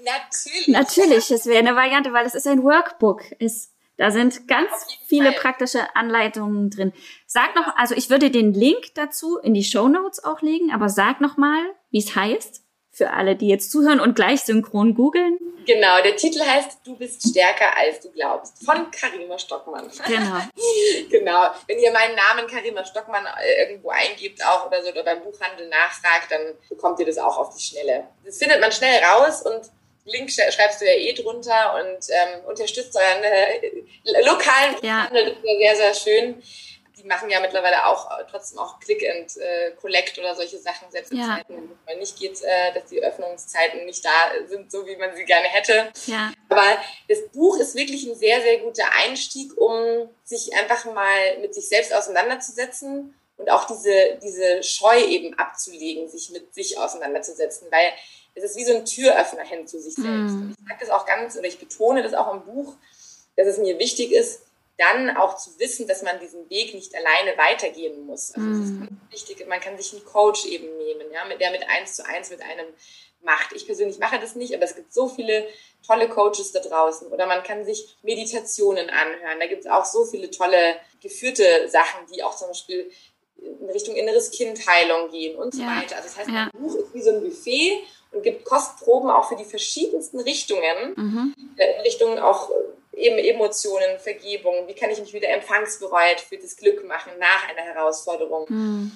Natürlich. Natürlich, es wäre eine Variante, weil es ist ein Workbook. Es, da sind ganz viele Fall. praktische Anleitungen drin. Sag noch, also ich würde den Link dazu in die Show Notes auch legen, aber sag noch mal, wie es heißt, für alle, die jetzt zuhören und gleich synchron googeln. Genau, der Titel heißt Du bist stärker als du glaubst von Karima Stockmann. Genau. genau. Wenn ihr meinen Namen Karima Stockmann äh, irgendwo eingibt auch oder so oder beim Buchhandel nachfragt, dann bekommt ihr das auch auf die Schnelle. Das findet man schnell raus und Link schreibst du ja eh drunter und ähm, unterstützt euren äh, lokalen ja. Handel. Das ist ja sehr, sehr schön. Die machen ja mittlerweile auch äh, trotzdem auch Click and äh, Collect oder solche Sachen, selbst in ja. Zeiten, wo man nicht geht, äh, dass die Öffnungszeiten nicht da sind, so wie man sie gerne hätte. Ja. Aber das Buch ist wirklich ein sehr, sehr guter Einstieg, um sich einfach mal mit sich selbst auseinanderzusetzen und auch diese, diese Scheu eben abzulegen, sich mit sich auseinanderzusetzen, weil es ist wie so ein Türöffner hin zu sich selbst. Und ich sage das auch ganz, oder ich betone das auch im Buch, dass es mir wichtig ist, dann auch zu wissen, dass man diesen Weg nicht alleine weitergehen muss. Also ganz wichtig. Man kann sich einen Coach eben nehmen, ja, mit der mit eins zu eins mit einem macht. Ich persönlich mache das nicht, aber es gibt so viele tolle Coaches da draußen. Oder man kann sich Meditationen anhören. Da gibt es auch so viele tolle geführte Sachen, die auch zum Beispiel in Richtung inneres Kindheilung gehen und so ja. weiter. Also das heißt, ja. ein Buch ist wie so ein Buffet und gibt Kostproben auch für die verschiedensten Richtungen, mhm. Äh, in Richtung auch äh, eben Emotionen, Vergebung, wie kann ich mich wieder empfangsbereit für das Glück machen nach einer Herausforderung. Mhm.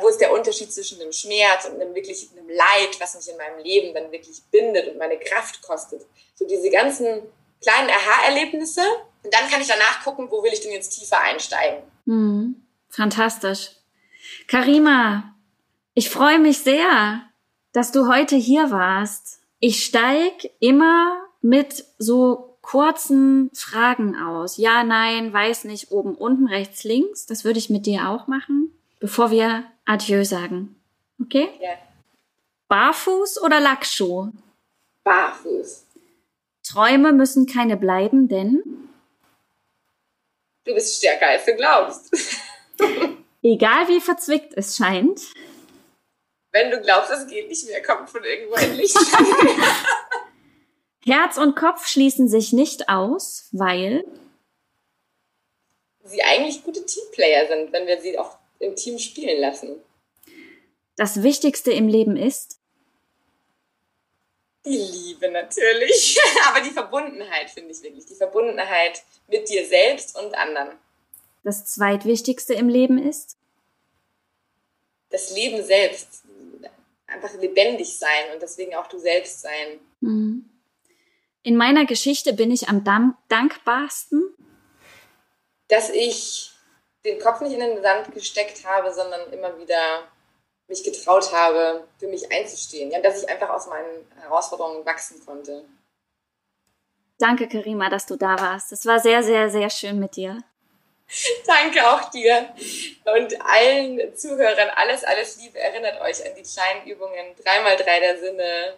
Wo ist der Unterschied zwischen einem Schmerz und einem wirklich einem Leid, was mich in meinem Leben dann wirklich bindet und meine Kraft kostet? So diese ganzen kleinen Aha-Erlebnisse und dann kann ich danach gucken, wo will ich denn jetzt tiefer einsteigen. Hm, fantastisch. Karima, ich freue mich sehr, dass du heute hier warst. Ich steig immer mit so kurzen Fragen aus. Ja, nein, weiß nicht, oben, unten, rechts, links. Das würde ich mit dir auch machen, bevor wir Adieu sagen. Okay? Ja. Barfuß oder Lackschuh? Barfuß. Träume müssen keine bleiben, denn du bist stärker als du glaubst. egal wie verzwickt es scheint, wenn du glaubst, es geht nicht mehr, kommt von irgendwo ein Licht. Herz und Kopf schließen sich nicht aus, weil sie eigentlich gute Teamplayer sind, wenn wir sie auch im Team spielen lassen. Das Wichtigste im Leben ist die Liebe natürlich, aber die Verbundenheit finde ich wirklich. Die Verbundenheit mit dir selbst und anderen. Das Zweitwichtigste im Leben ist? Das Leben selbst. Einfach lebendig sein und deswegen auch du selbst sein. Mhm. In meiner Geschichte bin ich am dankbarsten, dass ich den Kopf nicht in den Sand gesteckt habe, sondern immer wieder mich getraut habe, für mich einzustehen. Ja, dass ich einfach aus meinen Herausforderungen wachsen konnte. Danke, Karima, dass du da warst. Es war sehr, sehr, sehr schön mit dir. Danke auch dir und allen Zuhörern. Alles, alles Liebe. Erinnert euch an die kleinen Übungen. Dreimal drei der Sinne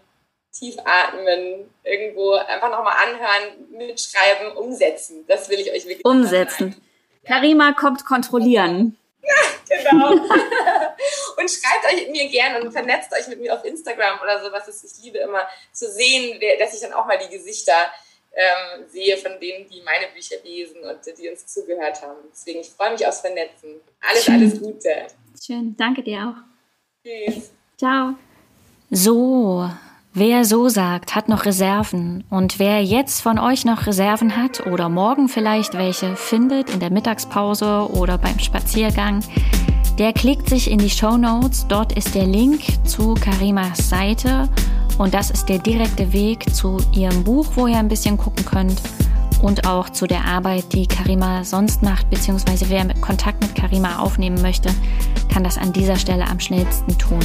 tief atmen, irgendwo einfach nochmal anhören, mitschreiben, umsetzen. Das will ich euch wirklich Umsetzen. Karima kommt kontrollieren. Ja, genau. und schreibt euch mir gerne und vernetzt euch mit mir auf Instagram oder sowas. Ich liebe immer zu sehen, dass ich dann auch mal die Gesichter ähm, sehe von denen, die meine Bücher lesen und die uns zugehört haben. Deswegen, ich freue mich aufs Vernetzen. Alles, Schön. alles Gute. Schön, danke dir auch. Tschüss. Ciao. So, Wer so sagt, hat noch Reserven. Und wer jetzt von euch noch Reserven hat oder morgen vielleicht welche findet in der Mittagspause oder beim Spaziergang, der klickt sich in die Show Notes. Dort ist der Link zu Karimas Seite und das ist der direkte Weg zu ihrem Buch, wo ihr ein bisschen gucken könnt und auch zu der Arbeit, die Karima sonst macht, beziehungsweise wer Kontakt mit Karima aufnehmen möchte, kann das an dieser Stelle am schnellsten tun.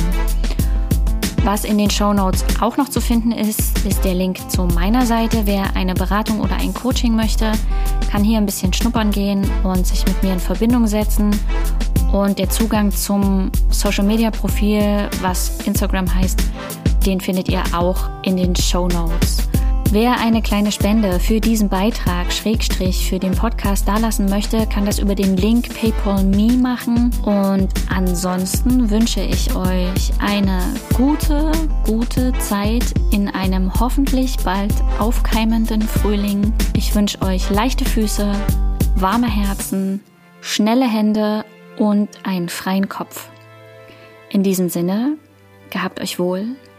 Was in den Show Notes auch noch zu finden ist, ist der Link zu meiner Seite. Wer eine Beratung oder ein Coaching möchte, kann hier ein bisschen schnuppern gehen und sich mit mir in Verbindung setzen. Und der Zugang zum Social Media Profil, was Instagram heißt, den findet ihr auch in den Show Notes. Wer eine kleine Spende für diesen Beitrag, Schrägstrich, für den Podcast dalassen möchte, kann das über den Link PayPal.me machen. Und ansonsten wünsche ich euch eine gute, gute Zeit in einem hoffentlich bald aufkeimenden Frühling. Ich wünsche euch leichte Füße, warme Herzen, schnelle Hände und einen freien Kopf. In diesem Sinne, gehabt euch wohl,